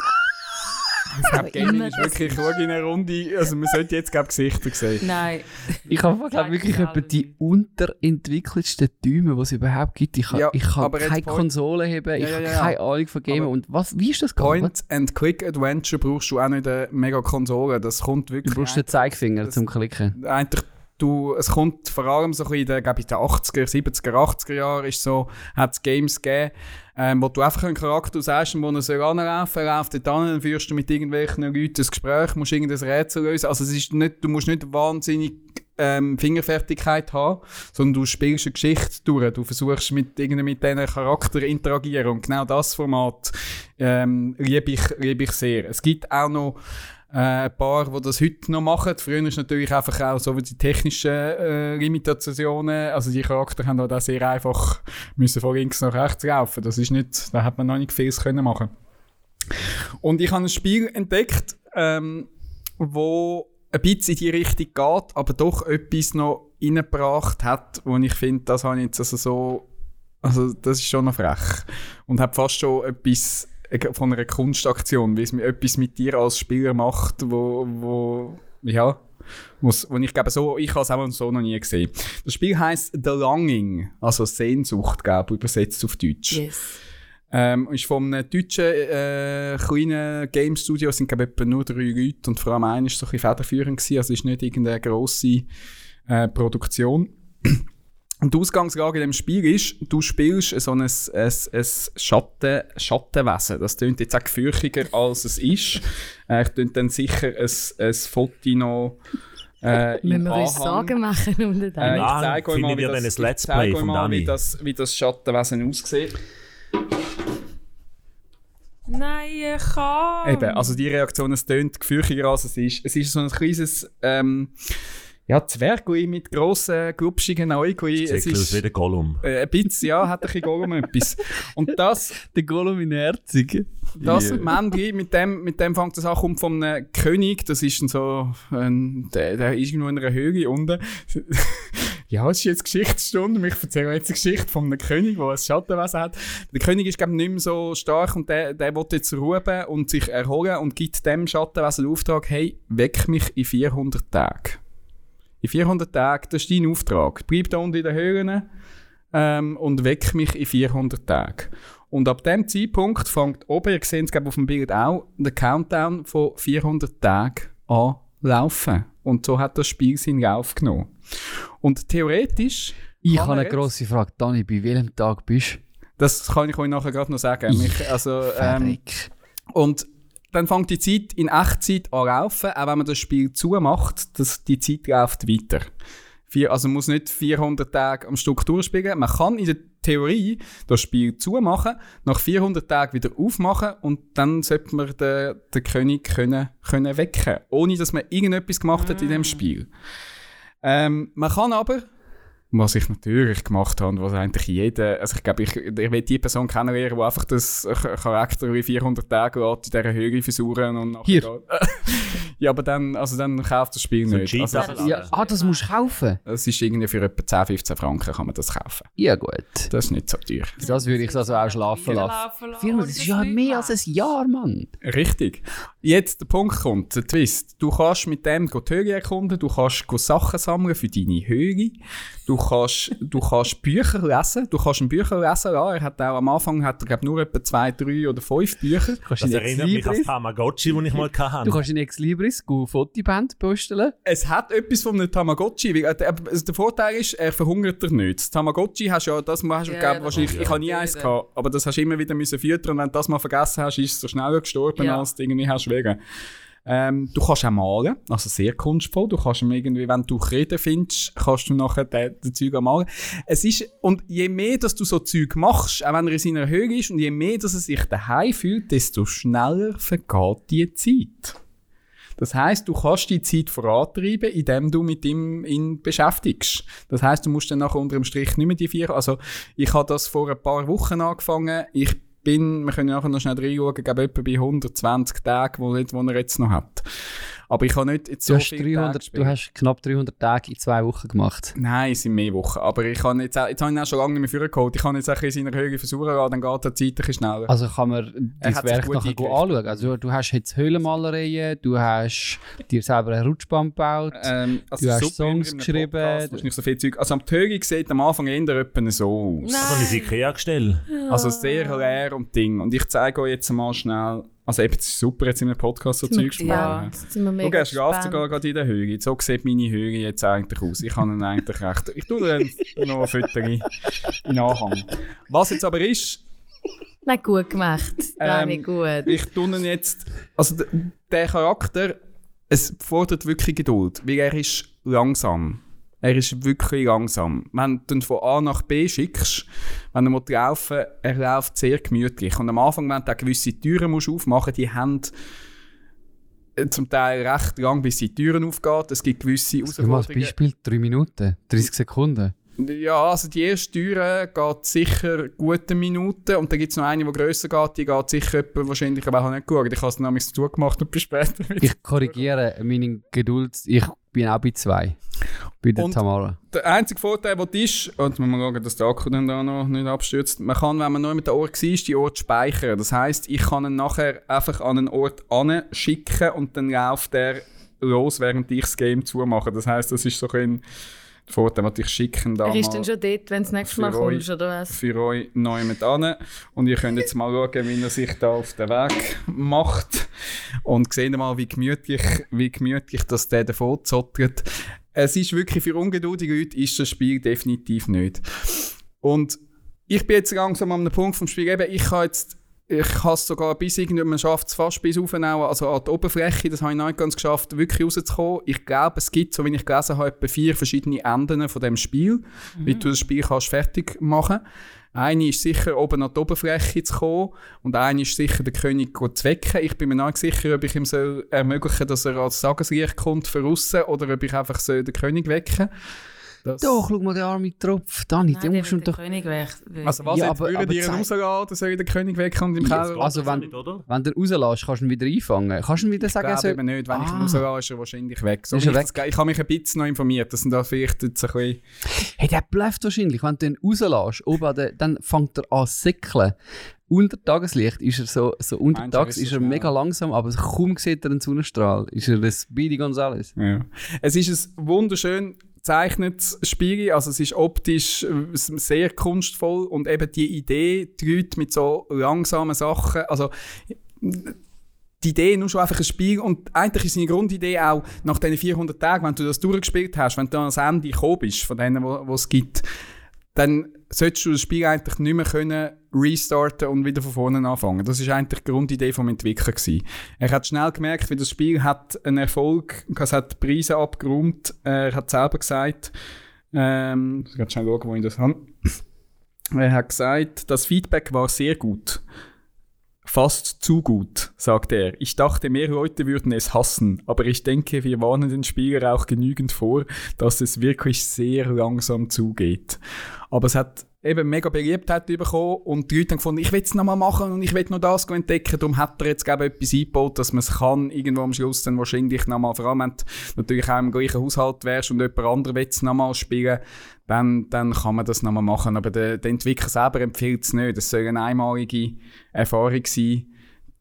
Ich glaube, Gaming immer ist wirklich, schau in eine Runde, also man sollte jetzt, glaube Gesichter sehen. Nein. Ich habe glaub, wirklich etwa ich die unterentwickelsten Däume, die es überhaupt gibt. Ich, kann- Ja, ich kann keine Point- Konsole haben, ich Ja, ja, habe keine Ahnung von Gamen. Und was, wie ist das gegangen? Point-and-Click-Adventure brauchst du auch nicht eine mega Konsole. Das kommt Du wirklich... brauchst den Zeigefinger Das- zum Klicken. eigentlich du, es kommt vor allem so ein bisschen in den, glaube den 80er, 70er, 80er Jahren ist so, hat es Games gegeben, ähm, wo du einfach einen Charakter sagst, wo er soll anlaufen, er läuft dort an, dann führst du mit irgendwelchen Leuten ein Gespräch, musst irgendein Rätsel lösen. Also es ist nicht, du musst nicht wahnsinnig ähm, Fingerfertigkeit haben, sondern du spielst eine Geschichte durch. Du versuchst mit, mit diesen Charakter interagieren. Und genau das Format ähm, liebe ich, liebe ich sehr. Es gibt auch noch äh, ein paar, die das heute noch machen. Früher ist natürlich einfach auch so wie die technischen äh, Limitationen. Also die Charakter haben auch sehr einfach müssen von links nach rechts laufen. Das ist nicht, da hat man noch nicht vieles können machen. Und ich habe ein Spiel entdeckt, ähm, wo ein bisschen in die Richtung geht, aber doch etwas noch reingebracht hat, wo ich finde, das habe ich jetzt also so, also das ist schon noch frech. Und hat fast schon etwas von einer Kunstaktion, wie es mir etwas mit dir als Spieler macht, wo, wo ja, wo's- wo ich glaube so, ich habe es auch so noch nie gesehen. Das Spiel heißt The Longing, also Sehnsucht, glaube übersetzt auf Deutsch. Yes. Ähm, ist von einem deutschen äh, kleinen Game Studio, es sind glaube ich nur drei Leute und vor allem einer war so ein bisschen federführend gewesen, also es ist nicht irgendeine grosse äh, Produktion. Und die Ausgangslage in dem Spiel ist, du spielst so ein, ein, ein Schatten, Schattenwesen. Das klingt jetzt auch gefürchiger, als es ist. Äh, ich könnte dann sicher ein, ein Foto noch äh, im Müssen wir uns Sorgen machen um den äh, Dani? ich zeige euch mal, wie das, ich zeige Play euch mal, wie das, wie das Schattenwesen aussieht. Nein, ich kann. Eben, also die Reaktion, es tönt gefürchiger als es ist. Es ist so ein kleines ähm, ja, Zwergui mit grossen, glubschigen Äugli. Es ist wie der Gollum. äh, ein bisschen, ja, hat ein bisschen Gollum etwas. Und das, Der Gollum in Herzig. das Männchen, mit dem, mit dem fängt das an, kommt von einem König, das ist dann so, ein, der, der ist irgendwo in einer Höhle unten. ja, es ist jetzt Geschichtsstunde, ich erzähle jetzt eine Geschichte von einem König, der ein Schattenwesen hat. Der König ist, glaube ich, nicht mehr so stark und der, der will jetzt ruhen und sich erholen und gibt dem Schattenwesen den Auftrag, hey, weck mich in 400 Tagen. In 400 Tagen, das ist dein Auftrag. Bleib da unten in den Höhlen ähm, und weck mich in 400 Tagen. Und ab dem Zeitpunkt fängt oben, ihr seht es ich, auf dem Bild auch, der Countdown von 400 Tagen an laufen. Und so hat das Spiel seinen Lauf genommen. Und theoretisch, Ich habe eine grosse Frage. Dani, bei welchem Tag bist das kann ich euch nachher gerade noch sagen. Mich, also, du? ähm, und dann fängt die Zeit in Echtzeit an laufen, auch wenn man das Spiel zumacht, das, die Zeit läuft weiter. Vier, also man muss nicht 400 Tage am Stück durchspielen. Man kann in der Theorie das Spiel zumachen, nach 400 Tagen wieder aufmachen und dann sollte man den, den König können, können wecken ohne dass man irgendetwas gemacht hat in dem Spiel. Ähm, man kann aber Was ich natürlich gemacht habe, was eigentlich jeder, also ich glaube, ich, ich will die Person kennenlernen, die einfach das Charakter wie 400 Tage lässt, in dieser Höhe versuchen und nachher Hier. ja, aber dann, also dann kauft das Spiel So nicht. Also, Level. Ja, ah, das musst du kaufen. es ist irgendwie für etwa 10, 15 Franken kann man das kaufen. Ja, gut. Das ist nicht so teuer. Das würde ich also auch schlafen lassen. Firma, das ist ja mehr als ein Jahr, Mann. Richtig. Jetzt der Punkt kommt, der Twist. Du kannst mit dem go die Höhe erkunden, du kannst go Sachen sammeln für deine Höhe, du kannst, du kannst Bücher lesen, du kannst ein Bücher lesen lassen. Er hat auch am Anfang hat er, glaub, nur etwa zwei, drei oder fünf Bücher. Kannst Das in erinnert mich an das Tamagotchi, das ich mal hatte. du kannst in Ex-Libris go Fotoband postelen. Es hat etwas von einem Tamagotchi. weil, äh, Der, also der Vorteil ist, er verhungert dich nicht. Das Tamagotchi hast du ja, das hast du, Ja, ja, wahrscheinlich, ich habe nie eins gehabt, aber das hast du immer wieder müssen füttern und wenn du das mal vergessen hast, ist es so schneller gestorben, Ja. als du irgendwie hast wegen. Ähm, du kannst auch malen, also sehr kunstvoll. Du kannst irgendwie, wenn du Reden findest, kannst du nachher den, den Zeug malen. Es ist, und je mehr, dass du so Zeug machst, auch wenn er in seiner Höhe ist, und je mehr, dass er sich daheim fühlt, desto schneller vergeht die Zeit. Das heißt, du kannst die Zeit vorantreiben, indem du mit ihm ihn beschäftigst. Das heißt, du musst dann nachher unter dem Strich nicht mehr die vier. Also, ich habe das vor ein paar Wochen angefangen. Ich bin, wir können nachher noch schnell reinschauen, glaube etwa bei 120 Tagen, wo, wo er jetzt noch hat. Aber ich habe nicht jetzt Du, so hast viele Tage 300, gespielt. du hast knapp 300 Tage in zwei Wochen gemacht. Nein, es sind mehr Wochen. Aber ich habe jetzt, auch- jetzt habe ich ihn auch schon lange nicht mehr vorgeholt. Ich kann jetzt auch in seiner Höhe versuchen, dann geht die Zeit ein bisschen schneller. Also kann man dein sich Werk gut nachher anschauen. Also du hast jetzt Höhlenmalereien, du hast dir selber eine Rutschbahn gebaut. Ähm, also Du hast Songs geschrieben. Podcast du nicht so viel Zeug. Also am Tögi sieht am Anfang eher so aus. Also ein Ikea-Gestell. Also sehr leer und Ding. Und ich zeige euch jetzt mal schnell. Also eben, es ist super, jetzt in einem Podcast so Zeug zu Ja. machen. Jetzt sind wir mega gespannt. sogar gerade in der Höhe. So sieht meine Höhe jetzt eigentlich aus. Ich kann ihn eigentlich recht... Ich tue dann noch ein Foto in Anhang. Was jetzt aber ist, Nein, gut gemacht. Ähm, gut. ich tue ihn jetzt... Also der Charakter, es fordert wirklich Geduld, weil er ist langsam. Er ist wirklich langsam. Wenn du ihn von A nach B schickst, wenn er will laufen er läuft sehr gemütlich. Und am Anfang, wenn du auch gewisse Türen musst aufmachen die haben äh, zum Teil recht lang, bis die Türen aufgehen. Es gibt gewisse Gib mal als Herausforderungen. Beispiel 3 Minuten, 30 Sekunden. Ja, also die erste Türe geht sicher gute Minuten und dann gibt es noch eine, die grösser geht, die geht sicher etwa, wahrscheinlich, aber habe nicht geschaut. Ich habe es nämlich zugemacht und bin später wieder. Ich korrigiere meine Geduld. Ich bin auch bei zwei. Bei der Und- Tamara. Der einzige Vorteil, der ist, und man muss schauen, dass der Akku dann da noch nicht abstürzt, man kann, wenn man noch mit der Ort war, die Ort speichern. Das heisst, ich kann ihn nachher einfach an einen Ort schicken und dann läuft er los, während ich das Game zumache. Das heisst, das ist so ein Vorteil, den ich schicke ihn da Er ist dann schon dort, wenn du das nächste Mal kommst, oder was? für euch neu mit an. Und ihr könnt jetzt mal schauen, wie er sich da auf den Weg macht. Und seht mal, wie gemütlich, wie gemütlich das der davon zottert. Es ist wirklich für ungeduldige Leute ist das Spiel definitiv nicht. Und ich bin jetzt langsam an einem Punkt vom Spiel, eben, ich habe jetzt ich habe es sogar bis irgendwie, man schafft es fast bis auf also an die Oberfläche, das habe ich noch nicht ganz geschafft, wirklich rauszukommen. Ich glaube, es gibt, so wie ich gelesen habe, etwa vier verschiedene Enden von dem Spiel, wie du das Spiel kannst fertig machen Eine ist sicher, oben an die Oberfläche zu kommen und eine ist sicher, den König zu wecken. Ich bin mir nicht sicher, ob ich ihm soll ermöglichen dass er als Tageslicht kommt für aussen oder ob ich einfach soll den König wecken das Doch, schau mal den armen Tropf. Dani, Nein, den der will den doch... König weg. Also was, Ja, aber- würden die ihn oder soll ich den König wecken und im Keller also wenn- nicht, oder? Wenn du ihn rauslässt, kannst du ihn wieder einfangen. Kannst du ihm wieder Ich sagen, glaube so, eben nicht. Wenn ich ihn Ah. rauslasse, ist er wahrscheinlich weg. So Ist er ich, das, ich habe mich ein bisschen noch informiert. Das sind da vielleicht jetzt ein bisschen... hey, der bleibt wahrscheinlich. Wenn du ihn rauslässt, oben der, dann fängt er an zu säckeln. Unter Tageslicht ist er so, so untertags Meinst du, er ist er schnell? mega langsam, aber kaum sieht er einen Sonnenstrahl. Ist er das Speedy Gonzales. Ja. Es ist ein wunderschön gezeichnetes Spiel. Also es ist optisch äh, sehr kunstvoll. Und eben die Idee, die Leute mit so langsamen Sachen... Also die Idee nur schon einfach ein Spiel und eigentlich ist seine Grundidee auch nach diesen 400 Tagen, wenn du das durchgespielt hast, wenn du dann ans Ende gekommen bist von denen, wo es gibt, dann solltest du das Spiel eigentlich nicht mehr können restarten und wieder von vorne anfangen. Das ist eigentlich die Grundidee vom Entwickler gewesen. Er hat schnell gemerkt, wie das Spiel hat einen Erfolg, es hat Preise abgeräumt. Er hat selber gesagt, ähm, ich muss schnell schauen, wo ich das habe. Er hat gesagt, das Feedback war sehr gut. Fast zu gut, sagt er. Ich dachte, mehr Leute würden es hassen, aber ich denke, wir warnen den Spieler auch genügend vor, dass es wirklich sehr langsam zugeht. Aber es hat eben mega Beliebtheit bekommen und die Leute haben gefunden, ich will es nochmal machen und ich will noch das entdecken. Darum hat er jetzt eben etwas eingebaut, dass man es kann, irgendwo am Schluss dann wahrscheinlich nochmal, vor allem wenn du natürlich auch im gleichen Haushalt wärst und jemand anderes will es nochmal spielen, dann, dann kann man das nochmal machen. Aber der, der Entwickler selber empfiehlt es nicht. Es soll eine einmalige Erfahrung sein,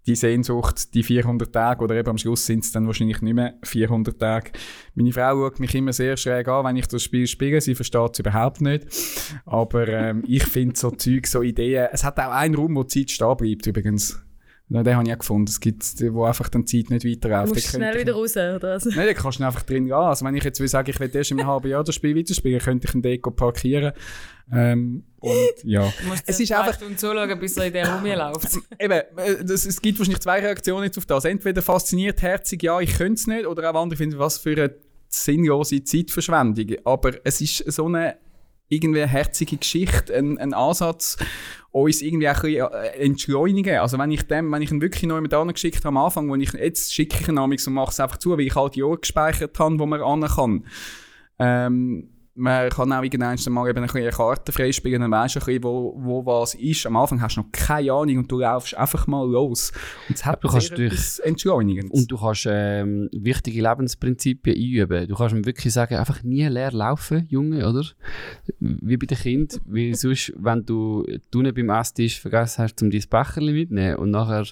die Sehnsucht, die 400 Tage, oder eben am Schluss sind es dann wahrscheinlich nicht mehr 400 Tage. Meine Frau schaut mich immer sehr schräg an, wenn ich das Spiel spiele. Sie versteht es überhaupt nicht. Aber ähm, ich finde so Zeug, so Ideen. Es hat auch einen Raum, wo die Zeit stehen bleibt, übrigens. Ja, den habe ich auch gefunden. Es gibt, wo einfach dann die Zeit nicht weiterläuft. Du musst schnell wieder raus, oder was? Nein, da kannst du einfach drin gehen. Also wenn ich jetzt will sagen, ich will erst einem halben Jahr das Spiel weiterspielen, könnte ich ein Deko parkieren. Ähm, und ja. Du musst Es ist einfach- Stunden zuschauen, bis er in der rumläuft. Eben, äh, das, es gibt wahrscheinlich zwei Reaktionen jetzt auf das. Entweder fasziniert, herzig, ja, ich könnte es nicht, oder auch andere finden, was für eine sinnlose Zeitverschwendung. Aber es ist so eine irgendwie herzige Geschichte, ein, ein Ansatz, uns irgendwie auch ein bisschen äh, entschleunigen. Also wenn ich dem, wenn ich ihn wirklich neu mit geschickt habe am Anfang, wo ich, jetzt schicke ich ihn und mache es einfach zu, weil ich halt die Jahre gespeichert habe, wo man an kann. Ähm, man kann auch irgendwann mal eben ein bisschen eine Karte freispielen, dann weisst du ein bisschen, wo, wo was ist. Am Anfang hast du noch keine Ahnung und du laufst einfach mal los. Und es hat Du kannst etwas Entschleunigendes. Und du kannst ähm, wichtige Lebensprinzipien einüben. Du kannst ihm wirklich sagen, einfach nie leer laufen, Junge, oder? Wie bei den Kindern. Weil sonst, wenn du unten beim Esstisch vergessen hast, um dein Becherchen mitzunehmen und nachher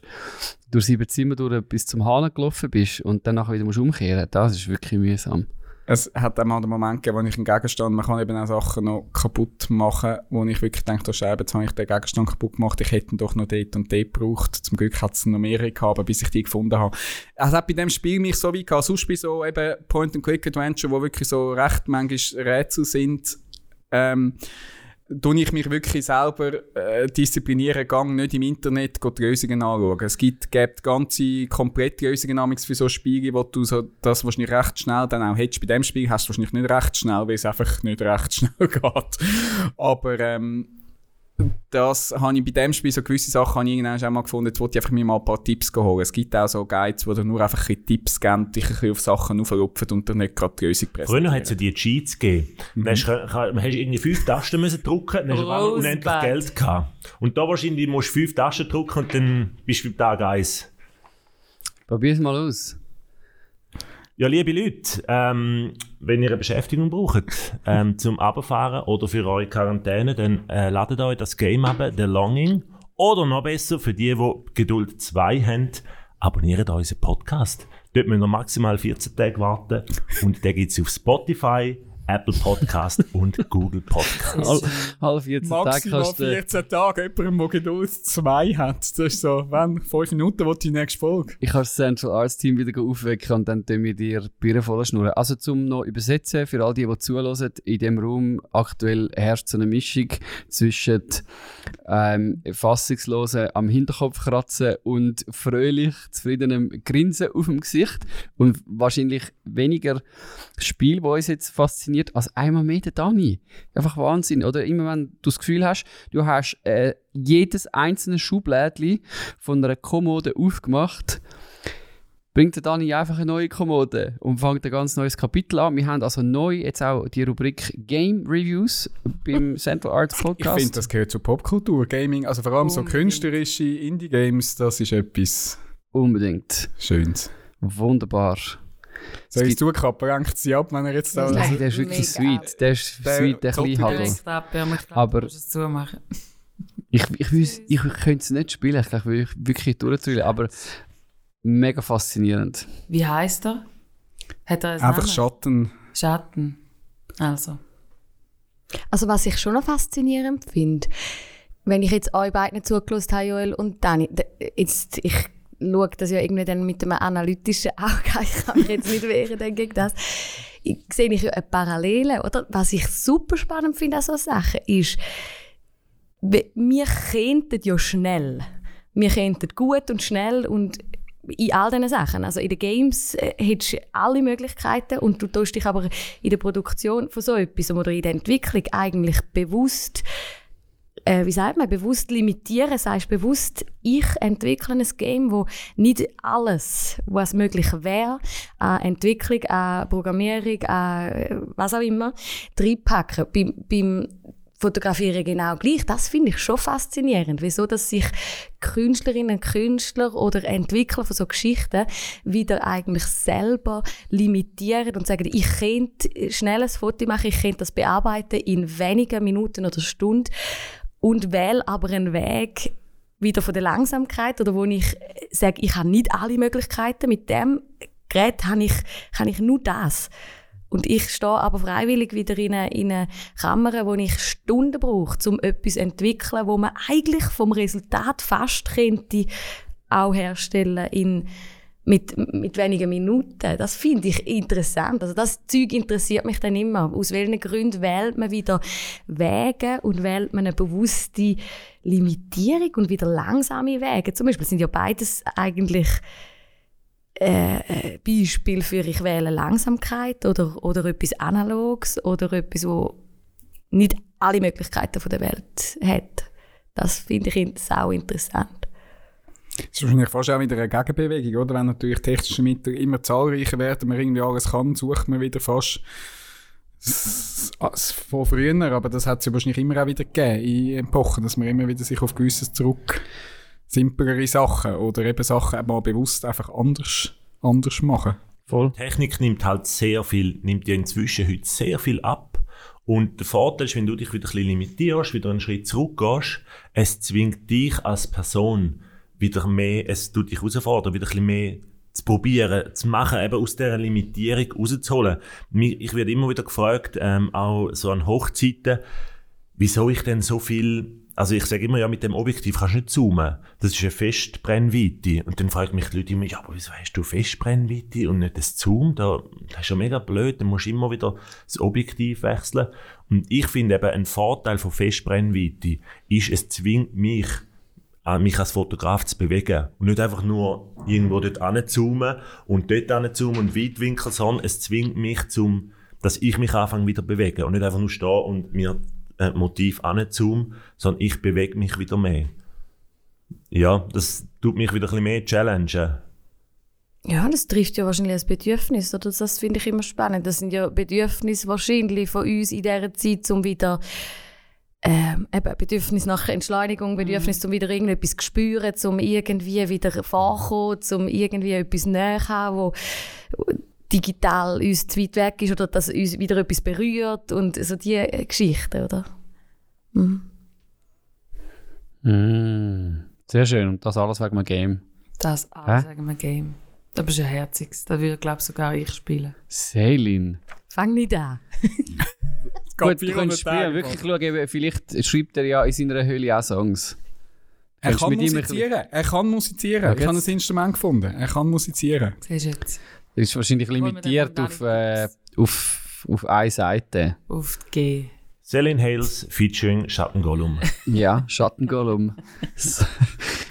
durch sieben Zimmer durch bis zum Hahn gelaufen bist und dann nachher wieder musst umkehren, das ist wirklich mühsam. Es hat auch mal den Moment gegeben, wo ich einen Gegenstand, man kann eben auch Sachen noch kaputt machen, wo ich wirklich denke, oh Scheibe, jetzt habe ich den Gegenstand kaputt gemacht, ich hätte ihn doch noch dort und dort gebraucht. Zum Glück hat es noch mehrere gehabt, bis ich die gefunden habe. Es hat bei dem Spiel mich so weit gehabt, sonst bei so eben Point-and-Click-Adventure, wo wirklich so recht manchmal Rätsel sind, ähm, tue ich mich wirklich selber äh, disziplinieren, gang nicht im Internet die Lösungen anschauen. Es gibt, gibt ganze komplette Lösungen für so Spiele, wo du so, das wahrscheinlich recht schnell dann auch hättest. Bei dem Spiel hast du wahrscheinlich nicht recht schnell, weil es einfach nicht recht schnell geht. Aber ähm, das habe ich bei dem Spiel, so gewisse Sachen habe ich irgendwann auch mal gefunden, jetzt wollte ich einfach mir mal ein paar Tipps holen. Es gibt auch so Guides, wo du nur einfach ein Tipps geben, dich ein bisschen auf Sachen auflupfen und dir nicht gerade die Lösung präsentieren. Früher hat es ja die Cheats gegeben. Dann hast, du- hast irgendwie fünf Tasten müssen drücken, dann hast du einmal unendlich. Geld gehabt. Und da wahrscheinlich musst du fünf Tasten drücken und dann bist du beim Tag 1. Probier es mal aus. Ja, liebe Leute, ähm, wenn ihr eine Beschäftigung braucht ähm, zum Abfahren oder für eure Quarantäne, dann äh, ladet euch das Game ab, The Longing. Oder noch besser, für die, die Geduld 2 haben, abonniert unseren Podcast. Dort müsst ihr maximal 14 Tage warten und den gibt es auf Spotify, Apple Podcast und Google Podcast. All, alle 14 Tage Maximal kannst du... 14 Tage, jemandem, der Geduld 2 hat. Das ist so, wenn, 5 Minuten will die nächste Folge. Ich kann das Central Arts Team wieder aufwecken und dann tun wir dir die Birne voll schnurren. Also zum noch übersetzen, für all die, die zuhören, in dem Raum aktuell herrscht so eine Mischung zwischen ähm, fassungslosen am Hinterkopf kratzen und fröhlich zufriedenem Grinsen auf dem Gesicht und wahrscheinlich weniger das Spiel, das uns jetzt fasziniert, als einmal mehr der Dani. Einfach Wahnsinn, oder? Immer wenn du das Gefühl hast, du hast äh, jedes einzelne Schublädchen von einer Kommode aufgemacht, bringt der Dani einfach eine neue Kommode und fängt ein ganz neues Kapitel an. Wir haben also neu jetzt auch die Rubrik Game Reviews beim Central Arts Ich Podcast. finde, das gehört zur Popkultur. Gaming, also vor allem so Unbedingt. künstlerische Indie-Games, das ist etwas Unbedingt. Schönes. Wunderbar. Soll ich gibt- zukappen, renkt sie ab, wenn er jetzt da... Nein. Der ist wirklich Mega. sweet. Der ist Der sweet, der kleine aber ich glaube, es. Ich, ich, ich könnte es nicht spielen, ich will wirklich durchzählen, aber mega faszinierend. Wie heisst er? Hat er einen Einfach Namen? Schatten. Schatten. Also. Also was ich schon noch faszinierend finde, wenn ich jetzt euch beiden zugelassen habe, Joel und Dani, d- jetzt, ich schaue das ja irgendwie dann mit einem analytischen Auge, ich kann mich jetzt nicht wehren gegen das, ich, sehe ich ja eine Parallele, oder? Was ich super spannend finde an solchen Sachen ist, wir könnten ja schnell, wir könnten gut und schnell und in all diesen Sachen. Also in den Games äh, hättest du alle Möglichkeiten und du tust dich aber in der Produktion von so etwas oder in der Entwicklung eigentlich bewusst äh, wie sagt man, bewusst limitieren, sagst bewusst, ich entwickle ein Game, wo nicht alles, was möglich wäre, an Entwicklung, an Programmierung, an äh, was auch immer, reinpacken. Beim, beim Fotografieren genau gleich. Das finde ich schon faszinierend. Wieso, dass sich Künstlerinnen Künstler oder Entwickler von so Geschichten wieder eigentlich selber limitieren und sagen, ich könnte schnell ein Foto machen, ich könnte das bearbeiten in wenigen Minuten oder Stunden und wähle aber einen Weg wieder von der Langsamkeit oder wo ich sage, ich habe nicht alle Möglichkeiten. Mit dem Gerät habe ich, kann ich nur das. Und ich stehe aber freiwillig wieder in eine, in eine Kammer, wo ich Stunden brauche, um etwas zu entwickeln, wo man eigentlich vom Resultat fast könnte auch herstellen in mit, mit wenigen Minuten. Das finde ich interessant. Also das Zeug interessiert mich dann immer. Aus welchen Gründen wählt man wieder Wege und wählt man eine bewusste Limitierung und wieder langsame Wege? Zum Beispiel sind ja beides eigentlich äh, Beispiel für ich wähle Langsamkeit oder, oder etwas Analoges oder etwas, wo nicht alle Möglichkeiten der Welt hat. Das finde ich sau interessant. Das ist wahrscheinlich fast auch wieder eine Gegenbewegung, oder? Wenn natürlich technische Mittel immer zahlreicher werden, man irgendwie alles kann, sucht man wieder fast von früher, aber das hat es ja wahrscheinlich immer auch wieder gegeben in Epochen, dass man immer wieder sich auf gewisses zurück simplere Sachen oder eben Sachen mal bewusst einfach anders, anders machen. Voll. Technik nimmt halt sehr viel, nimmt ja inzwischen heute sehr viel ab. Und der Vorteil ist, wenn du dich wieder ein bisschen limitierst, wieder einen Schritt zurückgehst, es zwingt dich als Person wieder mehr, es tut dich herausfordern, wieder ein bisschen mehr zu probieren, zu machen, eben aus dieser Limitierung rauszuholen. Ich werde immer wieder gefragt, ähm, auch so an Hochzeiten, wieso ich denn so viel, also ich sage immer, ja, mit dem Objektiv kannst du nicht zoomen. Das ist eine Festbrennweite. Und dann fragen mich die Leute immer, ja, aber wieso hast du Festbrennweite und nicht das Zoom? Da, das ist ja mega blöd, dann musst du immer wieder das Objektiv wechseln. Und ich finde eben, ein Vorteil von Festbrennweite ist, es zwingt mich, mich als Fotograf zu bewegen. Und nicht einfach nur irgendwo dort anzoomen und dort anzoomen und Weitwinkel, sondern es zwingt mich zum, dass ich mich anfange wieder bewegen und nicht einfach nur stehen und mir ein Motiv anzoomen, sondern ich bewege mich wieder mehr. Ja, das tut mich wieder ein bisschen mehr challengen. Ja, das trifft ja wahrscheinlich ein Bedürfnis, oder? Das finde ich immer spannend. Das sind ja Bedürfnisse wahrscheinlich von uns in dieser Zeit, um wieder ähm, eben Bedürfnis nach Entschleunigung, Bedürfnis, mhm. um wieder irgendetwas zu spüren, um irgendwie wieder vorzukommen, um irgendwie etwas näher haben, wo digital uns zu weit weg ist oder dass uns wieder etwas berührt und so diese Geschichten, oder? Mhm. Mm, sehr schön. Und das alles wegen einem Game. Das alles wegen einem Game. Das ist ja herziges. Das würde, glaube ich, sogar ich spielen. Selin. Fang nicht an. Gut, du kannst spielen. Wirklich schauen, vielleicht schreibt er ja in seiner Höhle auch Songs. Er kann mit ihm ein musizieren. Er kann musizieren. Ja, ich habe ein Instrument gefunden. Er kann musizieren. Siehst du jetzt? Das ist wahrscheinlich limitiert auf, äh, auf, auf eine Seite. Auf die G. Selin Hales featuring Schattengollum. Ja, Schattengollum.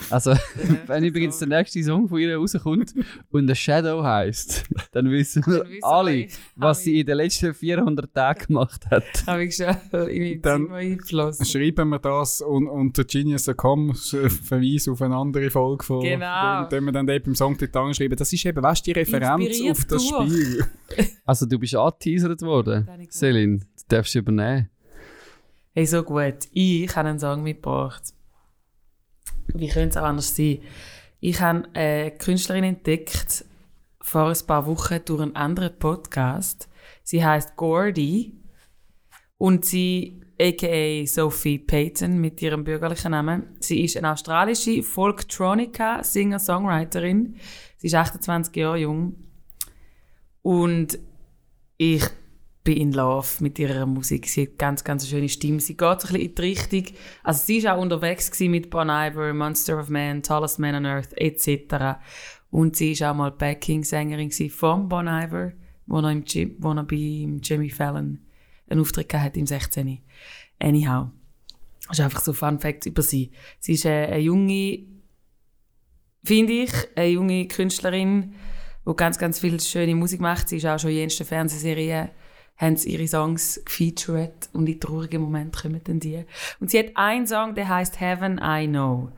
So. also, wenn übrigens der nächste Song von ihr rauskommt und The Shadow heisst, dann wissen wir alle, was sie in den letzten 400 Tagen gemacht hat. Habe ich schon in Dann-. Schreiben wir das und, unter Genius.com Verweis auf eine andere Folge von Genau. Dann wir dann dort beim Songtitel anschreiben. Das ist eben, weißt du, die Referenz Inspiriert auf das durch. Spiel. Also, du bist angeteasert worden, Selin. Du darfst übernehmen. Hey, so gut. Ich habe einen Song mitgebracht. Wie könnte es auch anders sein? Ich habe eine Künstlerin entdeckt vor ein paar Wochen durch einen anderen Podcast. Sie heißt Gordy und sie, aka Sophie Payton mit ihrem bürgerlichen Namen, sie ist eine australische Folktronica Singer-Songwriterin. Sie ist 28 Jahre jung und ich bin in Love mit ihrer Musik. Sie hat ganz, ganz eine schöne Stimme. Sie geht so ein bisschen in die Richtung. Also sie war auch unterwegs mit Bon Iver, Monster of Man, Tallest Man on Earth etc. Und sie war auch mal Backing-Sängerin von Bon Iver, wo er, im wo er bei Jimmy Fallon einen Auftritt gehabt hat im 16. Anyhow. Das ist einfach so Fun Fact über sie. Sie ist eine, eine junge, finde ich, eine junge Künstlerin, die ganz, ganz viel schöne Musik macht. Sie ist auch schon in jensten Fernsehserien haben sie ihre Songs gefeatured und in traurigen Momenten kommen dann die. Und sie hat einen Song, der heißt Heaven I Know.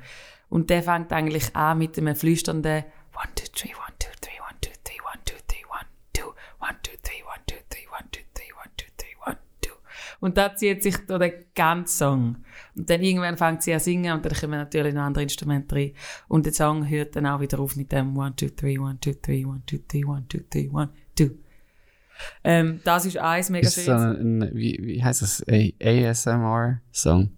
Und der fängt eigentlich an mit einem flüsternden One, two, three, one, two, three, one, two, three, one, two, three, one, two, one, two, three, one, two, three, one, two, three, one, two, three, one, two. Und da zieht sich da der ganze Song. Und dann irgendwann fängt sie an singen und dann kommen natürlich noch andere Instrumente rein. Und der Song hört dann auch wieder auf mit dem One, two, three, one, two, three, one, two, three, one, two, three, one, two. Ähm, das ist eins mega Ist so schön. ein, ein, wie, wie heißt das? ASMR-Song?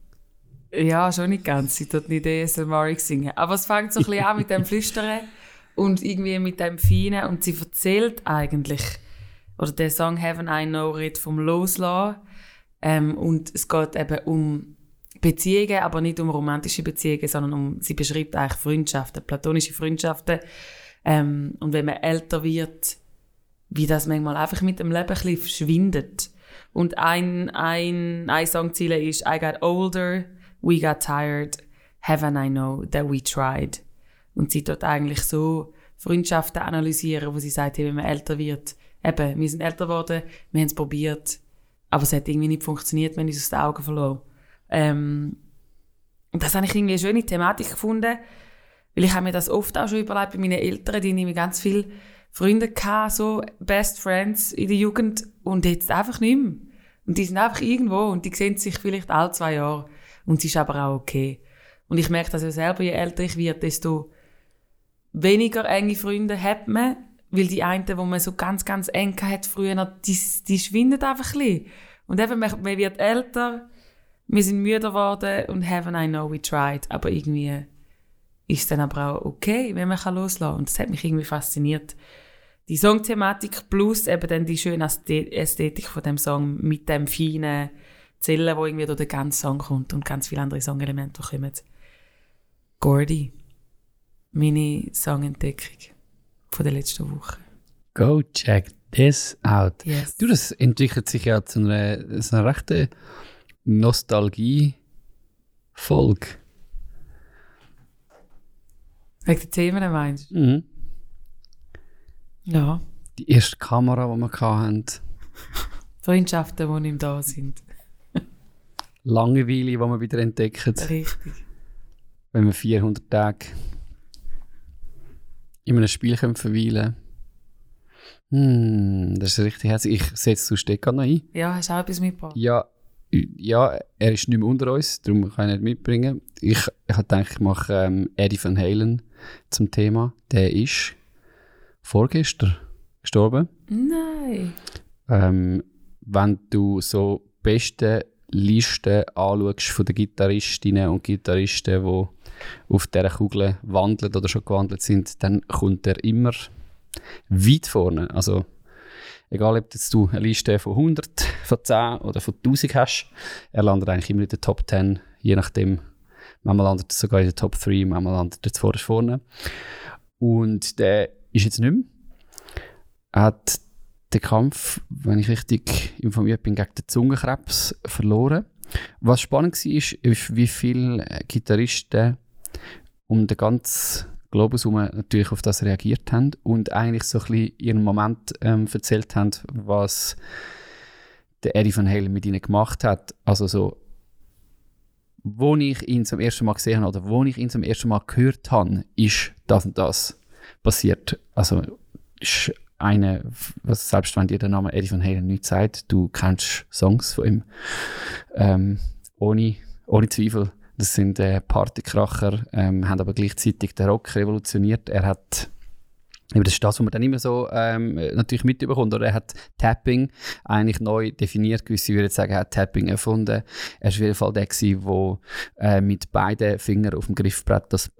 Ja, schon nicht ganz. Sie tut nicht ASMR singen. Aber es fängt so ein bisschen an mit dem Flüstern und irgendwie mit dem Feinen. Und sie erzählt eigentlich, oder der Song Heaven I Know redet vom Loslassen. Ähm, und es geht eben um Beziehungen, aber nicht um romantische Beziehungen, sondern um, sie beschreibt eigentlich Freundschaften, platonische Freundschaften. Ähm, und wenn man älter wird, wie das manchmal einfach mit dem Leben ein bisschen verschwindet. Und ein, ein, ein Songziele ist I got older, we got tired, haven't I know that we tried. Und sie dort eigentlich so Freundschaften analysieren, wo sie sagt, hey, wenn man älter wird, eben, wir sind älter geworden, wir haben es probiert, aber es hat irgendwie nicht funktioniert, wir haben uns aus den Augen verloren. Ähm, und das habe ich irgendwie eine schöne Thematik gefunden, weil ich habe mir das oft auch schon überlegt bei meinen Eltern, die nämlich ganz viele Freunde gehabt, so Best Friends in der Jugend und jetzt einfach nicht mehr. Und die sind einfach irgendwo und die sehen sich vielleicht alle zwei Jahre und es ist aber auch okay. Und ich merke das ja selber, je älter ich werde, desto weniger enge Freunde hat man, weil die einen, die man so ganz, ganz eng hat früher, die, die schwinden einfach ein bisschen. Und eben, man, man wird älter, wir sind müde geworden und haven't I know we tried, aber irgendwie ist es dann aber auch okay, wenn man kann loslassen Und das hat mich irgendwie fasziniert. Die Songthematik plus eben dann die schöne Ästhe- Ästhetik von dem Song mit dem feinen Zellen, wo irgendwie durch den ganzen Song kommt und ganz viele andere Songelemente kommen. Gordy, meine Songentdeckung von der letzten Woche. Go check this out. Yes. Du, das entwickelt sich ja zu einer, so einer rechten Nostalgie-Folge. Wegen den Themen meinst du? Mhm. Ja. Die erste Kamera, die wir hatten. Freundschaften, die nicht mehr da sind. Langeweile, die wir wieder entdecken. Richtig. Wenn wir 400 Tage in einem Spiel können verweilen Hm, das ist richtig herzlich. Ich setze zu Stecker noch ein. Ja, hast du auch etwas mitgebracht? Ja, ja, er ist nicht mehr unter uns, darum kann ich nicht mitbringen. Ich, ich gedacht, ich mache ähm, Eddie Van Halen zum Thema. Der ist vorgestern gestorben. Nein. Ähm, wenn du so beste Listen anschaust von den Gitarristinnen und Gitarristen, die auf dieser Kugel wandeln oder schon gewandelt sind, dann kommt er immer weit vorne. Also egal, ob jetzt du eine Liste von 100, von 10 oder von 1000 hast, er landet eigentlich immer in den Top 10, je nachdem. Manchmal landet er sogar in den Top 3, manchmal landet er vorne. Und der ist jetzt nicht mehr. Er hat den Kampf, wenn ich richtig informiert bin, gegen den Zungenkrebs verloren. Was spannend war, ist, ist wie viele Gitarristen um den ganzen Globus herum natürlich auf das reagiert haben und eigentlich so ein bisschen ihren Moment ähm, erzählt haben, was der Eddie Van Halen mit ihnen gemacht hat. Also so, wo ich ihn zum ersten Mal gesehen habe oder wo ich ihn zum ersten Mal gehört habe, ist das und das passiert. Also ist eine, was selbst wenn dir der Name Eddie Van Halen nicht sagt, du kennst Songs von ihm. Ähm, ohne, ohne Zweifel. Das sind äh, Partykracher, ähm, haben aber gleichzeitig den Rock revolutioniert. Er hat aber das ist das, was man dann immer so ähm, natürlich mitbekommt. Oder er hat Tapping eigentlich neu definiert. Gewisse würden sagen, er hat Tapping erfunden. Er war auf jeden Fall der, der äh, mit beiden Fingern auf dem Griffbrett das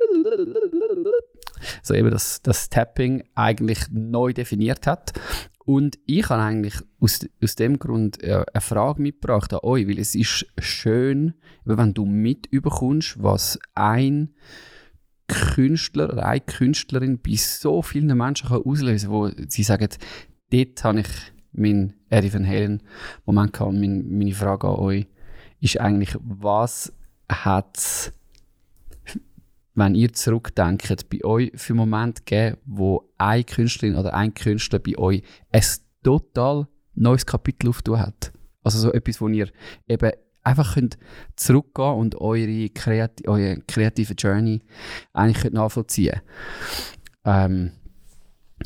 so eben das, das Tapping eigentlich neu definiert hat. Und ich habe eigentlich aus, aus dem Grund äh, eine Frage mitgebracht an euch, weil es ist schön, wenn du mitbekommst, was ein Künstler oder eine Künstlerin bei so vielen Menschen kann auslösen kann, wo sie sagen, dort habe ich meinen Eddie Van Halen Moment gehabt. Meine, meine Frage an euch ist eigentlich, was hat wenn ihr zurückdenkt, bei euch für Momente gegeben, wo eine Künstlerin oder ein Künstler bei euch ein total neues Kapitel auftun hat. Also so etwas, wo ihr eben einfach könnt zurückgehen und eure, kreati eure kreative Journey eigentlich könnt nachvollziehen ähm,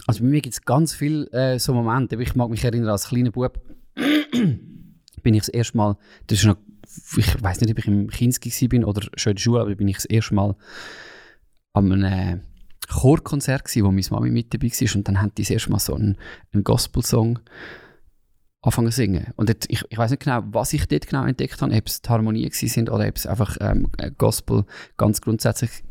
Also bei mir gibt es ganz viele äh, so Momente. Ich mag mich erinnern, als kleiner Bub bin ich das erste Mal, das ist noch, ich weiß nicht, ob ich im Kinski bin oder schon in der Schule, aber bin ich das erste Mal an einem Chorkonzert gewesen, wo meine Mami mit dabei war und dann haben die das erste Mal so einen, einen Gospel-Song anfangen zu singen. Und dort, ich, ich weiß nicht genau, was ich dort genau entdeckt habe, ob es die Harmonie sind oder ob es einfach ähm, Gospel ganz grundsätzlich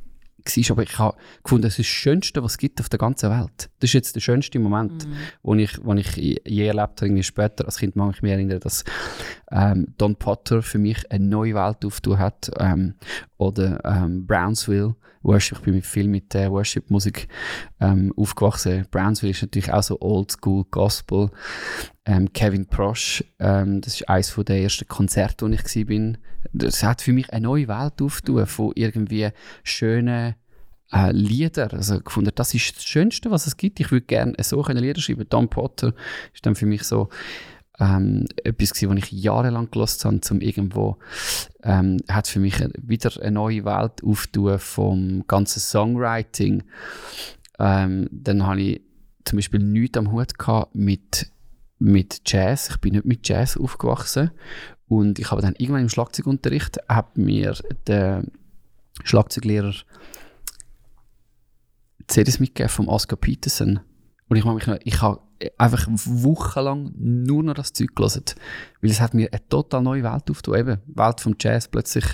war. Aber ich habe gefunden, das ist das Schönste, was es gibt auf der ganzen Welt. Das ist jetzt der schönste Moment, mhm. wo ich, wo ich je erlebt habe, irgendwie später. Als Kind mag ich mich erinnern, dass ähm, Don Potter für mich eine neue Welt aufgetan hat. Ähm, oder ähm, Brownsville, Worship. Ich bin viel mit äh, Worship-Musik ähm, aufgewachsen. Brownsville ist natürlich auch so Oldschool Gospel. Ähm, Kevin Prosch, ähm, das ist eines der ersten Konzerte, wo ich war. Das hat für mich eine neue Welt aufgetan von irgendwie schönen äh, Lieder. Also gefunden, das ist das Schönste, was es gibt. Ich würde gerne so können Lieder schreiben. Don Potter ist dann für mich so ähm, etwas gewesen, was ich jahrelang gelost habe, zum irgendwo ähm, hat für mich wieder eine neue Welt aufgetan vom ganzen Songwriting. Ähm, dann habe ich zum Beispiel nichts am Hut gehabt mit mit Jazz. Ich bin nicht mit Jazz aufgewachsen und ich habe dann irgendwann im Schlagzeugunterricht hat mir der Schlagzeuglehrer CDs mitgegeben vom Oscar Peterson und ich mich noch, ich habe einfach wochenlang nur noch das Zeug gelesen, weil es hat mir eine total neue Welt aufgetan, eben Welt vom Jazz plötzlich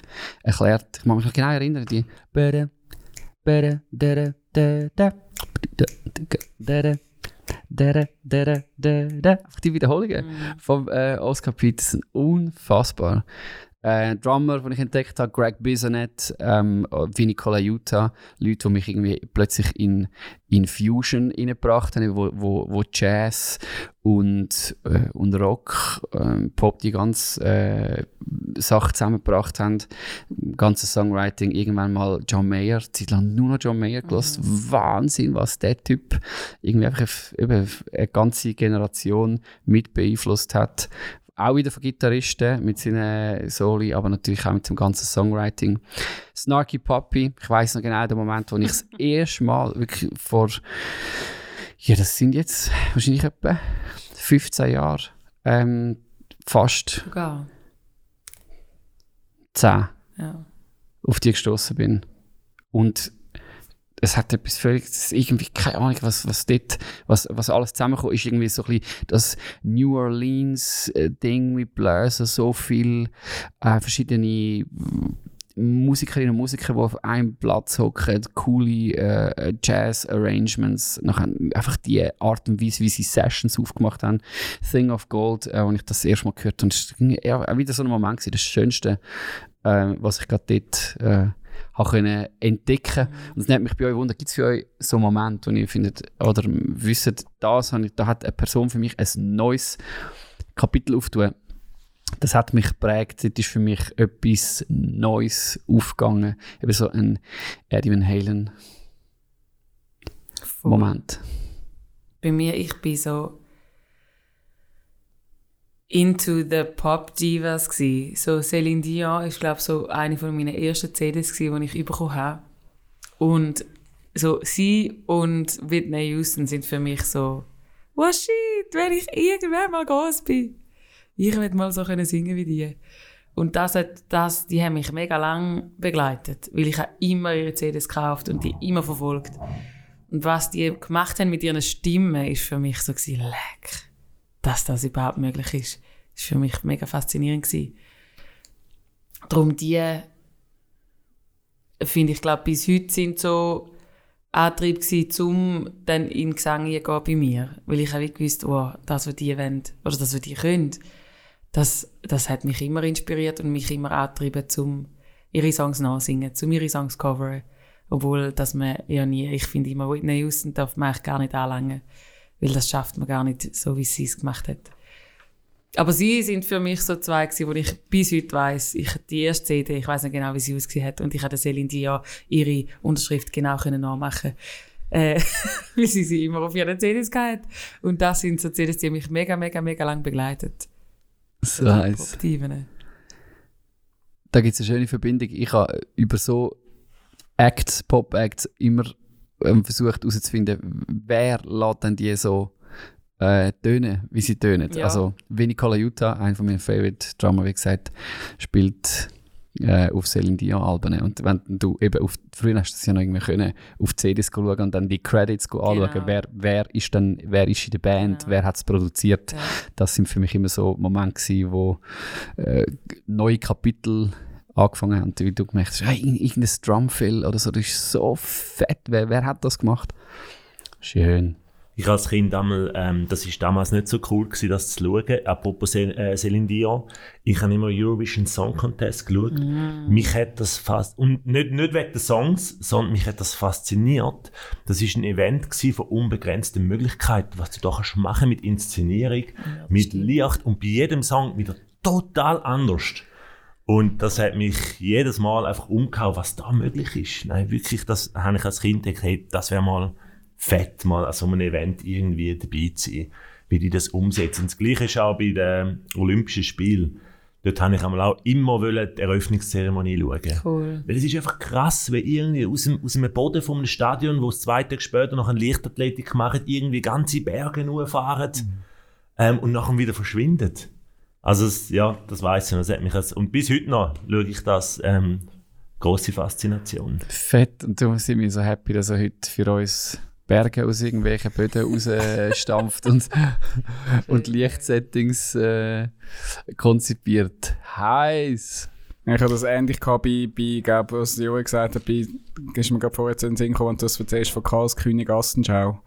erklärt. Ich mag mich noch genau erinnern, die Einfach die Wiederholungen mm. von äh, Oscar Peterson. Unfassbar. Äh, Drummer, den ich entdeckt habe, Greg Bisonet, ähm, Vinny Colaiuta, Leute, die mich irgendwie plötzlich in, in Fusion reingebracht haben, wo, wo, wo Jazz und, äh, und Rock, äh, Pop die ganze äh, Sache zusammengebracht haben. Ganzes Songwriting, irgendwann mal John Mayer, Zeit lang nur noch John Mayer gelassen. Mhm. Wahnsinn, was der Typ irgendwie einfach eine, eine ganze Generation mit beeinflusst hat, auch wieder von Gitarristen mit seinen Soli, aber natürlich auch mit dem ganzen Songwriting. Snarky Puppy, ich weiß noch genau den Moment, wo ich das erste Mal wirklich vor, ja, das sind jetzt wahrscheinlich etwa 15 Jahre, ähm, fast Sogar. 10 Ja. auf die gestoßen bin. Und es hat etwas völlig, irgendwie, keine Ahnung, was, was dort, was, was alles zusammenkommt, ist irgendwie so ein bisschen das New Orleans-Ding mit Bläser, so viel äh, verschiedene Musikerinnen und Musiker, die auf einem Platz hocken, coole äh, Jazz-Arrangements, einfach die Art und Weise, wie sie Sessions aufgemacht haben. Thing of Gold, äh, als ich das, das erste Mal gehört habe, es war wieder so ein Moment, gewesen, das Schönste, äh, was ich gerade dort äh, habe können entdecken Und es nimmt mich bei euch wunder, gibt es für euch so Momente, wo ihr findet, oder wisst, das da hat eine Person für mich ein neues Kapitel aufgetan. Das hat mich geprägt, das ist für mich etwas Neues aufgegangen. Eben so ein Eddie Van Halen Moment. Bei mir, ich bin so into the Pop Divas gsi. So Celine Dion ist glaube so eine von meinen ersten CDs gsi, die ich bekommen habe. Und so sie und Whitney Houston sind für mich so was shit, wenn ich irgendwann mal groß bin, ich will mal so können singen wie die. Und das, hat, das, die haben mich mega lang begleitet, weil ich immer ihre CDs gekauft und die immer verfolgt. Und was die gemacht haben mit ihren Stimmen, ist für mich so gewesen, leck dass das überhaupt möglich ist. Das war für mich mega faszinierend. Gewesen. Darum die, finde ich, glaube bis heute sind so Antrieb gewesen, um dann in Gesang zu gehen bei mir. Weil ich auch gewusst, oh, das, was die wollen, oder das, was die können, das, das hat mich immer inspiriert und mich immer angetrieben, um ihre Songs nachsingen, um ihre Songs coveren. Obwohl, dass man ja nie, ich finde immer, Whitney Houston darf man eigentlich gar nicht anlangen weil das schafft man gar nicht so, wie sie es gemacht hat. Aber sie sind für mich so zwei gewesen, wo ich bis heute weiss, ich die erste CD, ich weiß nicht genau, wie sie ausgesehen hat, und ich hatte Celine Dion ihre Unterschrift genau können nachmachen. Äh, weil sie sie immer auf ihren CDs gehabt Und das sind so CDs, die mich mega, mega, mega lang begleitet. So heiß. Da gibt es eine schöne Verbindung. Ich habe über so Acts, Pop-Acts immer ähm, versucht herauszufinden, wer lässt denn die so äh, tönen, wie sie tönen. Ja. Also Vinny Colaiuta, einer von meinen Favorite Drummer, wie gesagt, spielt äh, auf Celine Dion Alben. Und wenn du eben auf, früher hast du das ja noch irgendwie können, auf CDs schauen und dann die Credits anschauen, Genau. wer, wer ist dann, wer ist in der Band, Genau. wer hat es produziert. Ja. Das sind für mich immer so Momente gewesen, wo äh, neue Kapitel angefangen haben, wie du gemerkt hast, hey, ir- irgendein Drumfill oder so, das ist so fett, wer, wer hat das gemacht? Schön. Ich als Kind einmal, ähm, das ist damals nicht so cool gewesen, das zu schauen. Apropos Cel äh, Celine Dion. Ich habe immer Eurovision Song Contest geschaut. Mich hat das fast, und nicht, nicht wegen der Songs, sondern mich hat das fasziniert. Das ist ein Event gewesen von unbegrenzten Möglichkeiten, was du da kannst machen mit Inszenierung, mit Licht und bei jedem Song wieder total anders. Und das hat mich jedes Mal einfach umgehauen, was da möglich ist. Nein, wirklich, das habe ich als Kind gedacht, hey, das wäre mal fett, mal an so einem Event irgendwie dabei zu sein, wie die das umsetzen. Das Gleiche ist auch bei den Olympischen Spielen. Dort habe ich auch immer wollen die Eröffnungszeremonie schauen. Cool. Weil es ist einfach krass, wenn irgendwie aus dem, aus dem Boden vom Stadion, wo es zwei Tage später noch eine Leichtathletik machen, irgendwie ganze Berge nur fahren ähm, und nachher wieder verschwindet. Also es, ja, das weiß ich. noch, Das hat mich als, und bis heute noch schaue ich das ähm, große Faszination. Fett. Und darum sind wir so happy, dass er heute für uns Berge aus irgendwelchen Böden rausstampft und, und Lichtsettings äh, konzipiert. Heiß! Ich habe das ähnlich gehabt bei, bei glaub, was Joe gesagt hat, bei, ist mir gerade vorher zu den Sinn gekommen, wenn du das erzählst von Karlskönig Assenschau.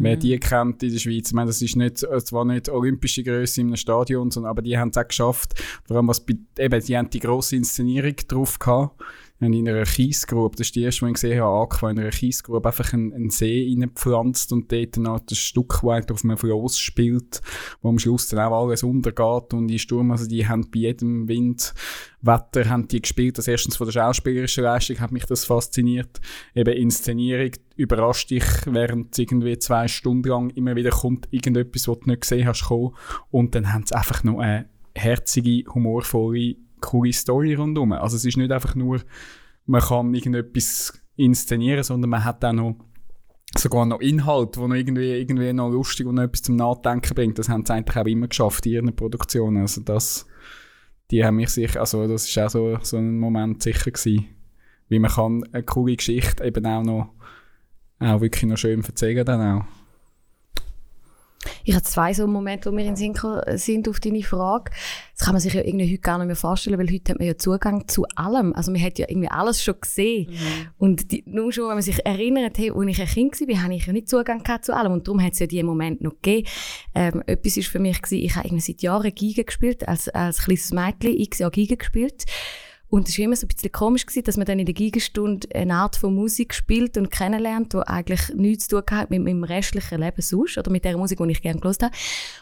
Wer die kennt in der Schweiz, ich meine, das ist nicht, zwar nicht olympische Größe in einem Stadion, sondern, aber die haben es auch geschafft. Vor allem, was bei, eben, die haben die grosse Inszenierung drauf gehabt. In einer Kiesgrube, das ist die erste, die ich gesehen habe, angefangen, in einer Kiesgrube einfach einen, einen See reingepflanzt und dort dann halt das Stück, eigentlich auf einem Floss spielt, wo am Schluss dann auch alles untergeht und die Sturm, also die haben bei jedem Wind, Wetter haben die gespielt. Das erstens von der schauspielerischen Leistung hat mich das fasziniert. Eben Inszenierung überrascht dich, während irgendwie zwei Stunden lang immer wieder kommt, irgendetwas, was du nicht gesehen hast, kommen. Und dann haben sie einfach noch eine herzige, humorvolle, coole Story rundherum. Also es ist nicht einfach nur, man kann irgendetwas inszenieren, sondern man hat auch noch sogar noch Inhalt, wo noch irgendwie, irgendwie noch lustig und noch etwas zum Nachdenken bringt. Das haben sie eigentlich auch immer geschafft in ihren Produktionen. Also das, die haben mich sicher, also das ist auch so, so ein Moment sicher gewesen. Wie man kann eine coole Geschichte eben auch noch, auch wirklich noch schön erzählen dann auch. Ich habe zwei so Momente, wo mir in Sinn sind auf deine Frage. Das kann man sich ja irgendwie heute gar nicht mehr vorstellen, weil heute hat man ja Zugang zu allem. Also man hat ja irgendwie alles schon gesehen. Und die, nur schon, wenn man sich erinnert, hey, als ich ein Kind war, habe ich ja nicht Zugang zu allem. Und darum hat es ja diesen Moment noch gegeben. Ähm, etwas war für mich, gewesen, ich habe irgendwie seit Jahren Giga gespielt, als, als kleines Mädchen, x Jahre Giga gespielt. Und es war immer so ein bisschen komisch, gewesen, dass man dann in der Gigenstunde eine Art von Musik spielt und kennenlernt, die eigentlich nichts zu tun hat mit meinem restlichen Leben sonst oder mit der Musik, die ich gerne gehört habe.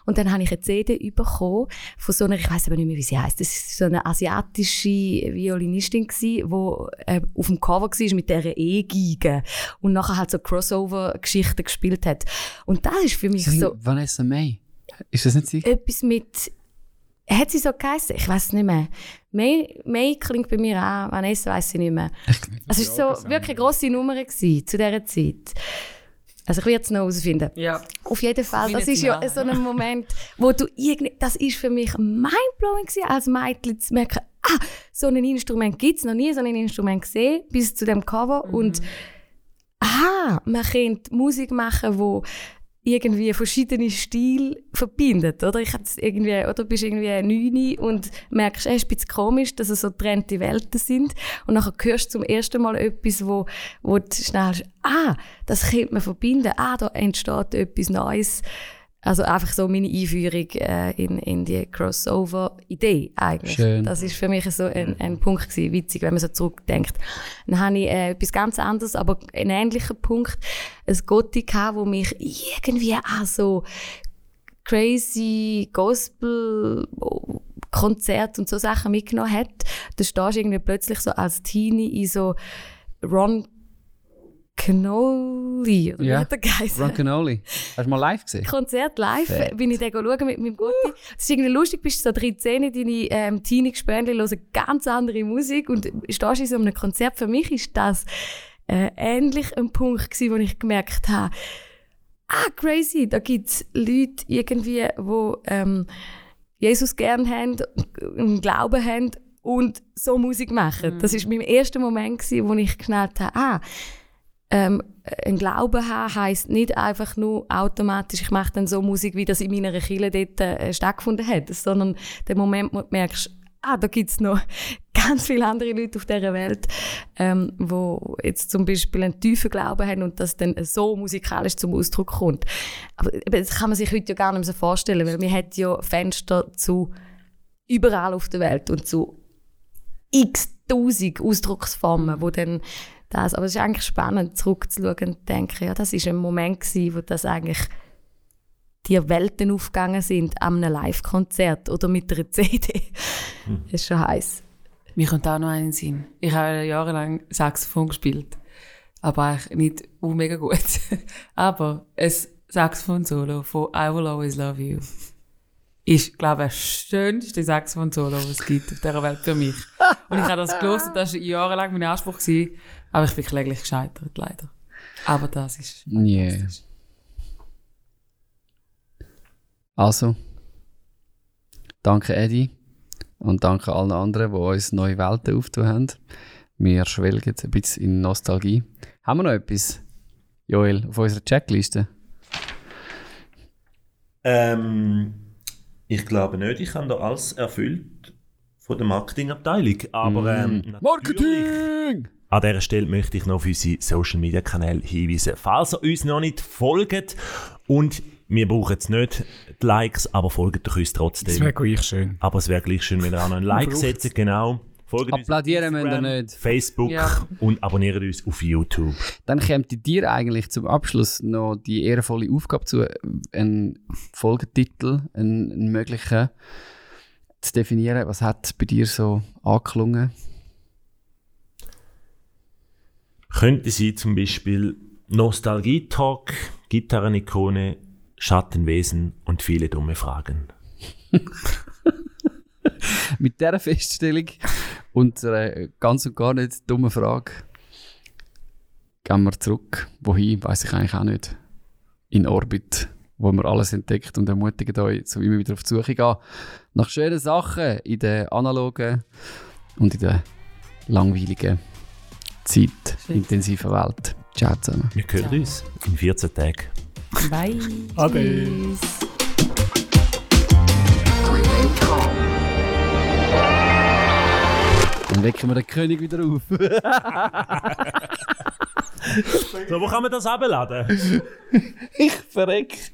Und dann habe ich eine CD bekommen von so einer, ich weiß aber nicht mehr, wie sie heißt. Das ist so eine asiatische Violinistin die äh, auf dem Cover war mit dieser E-Gige und nachher halt so Crossover-Geschichten gespielt hat. Und das ist für mich das so Vanessa May? Ist das nicht sie? etwas mit. Hat sie so geheißen? Ich weiß es nicht mehr. May, May klingt bei mir auch, Vanessa weiß ich nicht mehr. Also es war so wirklich eine grosse Nummer gewesen, zu dieser Zeit. Also ich werde es noch herausfinden. Ja. Auf jeden Fall, das ist ja so ein Moment, wo du irgendwie, das ist für mich mindblowing gewesen, als Mädchen zu merken, ah, so ein Instrument gibt es, noch nie so ein Instrument gesehen, bis zu dem Cover und aha, man könnte Musik machen, wo irgendwie verschiedene Stile verbindet, oder? Ich hat's irgendwie, oder bist irgendwie neun und merkst, es ist ein bisschen komisch, dass es so getrennte Welten sind und nachher hörst du zum ersten Mal etwas, wo, wo du schnell, ah, das könnte man verbinden, ah, da entsteht etwas Neues. Also einfach so meine Einführung äh, in, in die Crossover-Idee eigentlich. Schön. Das ist für mich so ein, ein Punkt gewesen, witzig, wenn man so zurückdenkt. Dann habe ich äh, etwas ganz anderes, aber einen ähnlichen Punkt, ein Gotti gehabt, wo mich irgendwie auch so crazy Gospel Konzert und so Sachen mitgenommen hat. Da stehst du irgendwie plötzlich so als Teenie in so Ron Rock'n'Oli. Oder Ja, wie hat der geheißen? Rock'n'Oli. Hast du mal live gesehen? Konzert live Fett. bin ich dann schauen mit meinem Gutti. Das ist irgendwie lustig, bist so 13, deine ähm, Teenie-Gespönli hören ganz andere Musik und stehst in so einem Konzert. Für mich ist das äh, ähnlich ein Punkt gewesen, wo ich gemerkt habe, ah, crazy, da gibt es Leute irgendwie, die ähm, Jesus gern haben, einen Glauben haben und so Musik machen. Das ist mein erster Moment, gewesen, wo ich geschnallt habe, ah, ähm, ein Glauben haben heisst nicht einfach nur automatisch, ich mache dann so Musik, wie das in meiner Kirche dort äh, stattgefunden hat, sondern der Moment, wo du merkst, ah, da es noch ganz viele andere Leute auf dieser Welt, ähm, wo jetzt zum Beispiel einen tiefen Glauben haben und das dann so musikalisch zum Ausdruck kommt. Aber das kann man sich heute ja gar nicht so vorstellen, weil wir hat ja Fenster zu überall auf der Welt und zu x tausend Ausdrucksformen, wo dann das, aber es ist eigentlich spannend, zurückzuschauen und zu denken, ja, das ist ein Moment gewesen, wo das eigentlich die Welten aufgegangen sind an einem Live-Konzert oder mit einer CD. Das ist schon heiß. Mir kommt auch noch einen Sinn. Ich habe jahrelang Saxophon gespielt. Aber nicht uh, mega gut. aber ein Saxophon-Solo von I Will Always Love You ist, glaube ich, das schönste Saxophon-Solo, das es gibt auf dieser Welt für mich. Und ich habe das gelesen, das war jahrelang mein Anspruch. Gewesen, aber ich bin kläglich gescheitert, leider. Aber das ist... Yeah. Also, danke Eddie und danke allen anderen, die uns neue Welten aufgetan haben. Wir schwelgen ein bisschen in Nostalgie. Haben wir noch etwas, Joel, auf unserer Checkliste? Ähm, ich glaube nicht, ich habe da alles erfüllt von der Marketingabteilung. Aber ähm, natürlich- Marketing! An dieser Stelle möchte ich noch auf unsere Social Media Kanäle hinweisen. Falls ihr uns noch nicht folgt und wir brauchen jetzt nicht die Likes, aber folgt doch uns Das trotzdem. wäre gleich schön. Aber es wäre gleich schön, wenn ihr auch noch ein Like setzt. Genau. Folgt uns auf Applaudieren müsst ihr Instagram, nicht. Facebook Ja. und abonniert uns auf YouTube. Dann kommt dir eigentlich zum Abschluss noch die ehrenvolle Aufgabe zu, einen Folgetitel, einen, einen möglichen, zu definieren. Was hat bei dir so angeklungen? Könnte sein zum Beispiel Nostalgie-Talk, Gitarrenikone, Schattenwesen und viele dumme Fragen. Mit dieser Feststellung und einer ganz und gar nicht dummen Frage gehen wir zurück. Wohin, weiß ich eigentlich auch nicht. In Orbit, wo wir alles entdeckt und ermutigen euch, so immer wieder auf die Suche gehen. Nach schönen Sachen in der analogen und in der langweiligen Zeit, intensiven Welt. Ciao zusammen. Wir hören uns in 14 Tagen. Bye. Ade. Dann wecken wir den König wieder auf. So, wo kann man das abladen? ich verreck.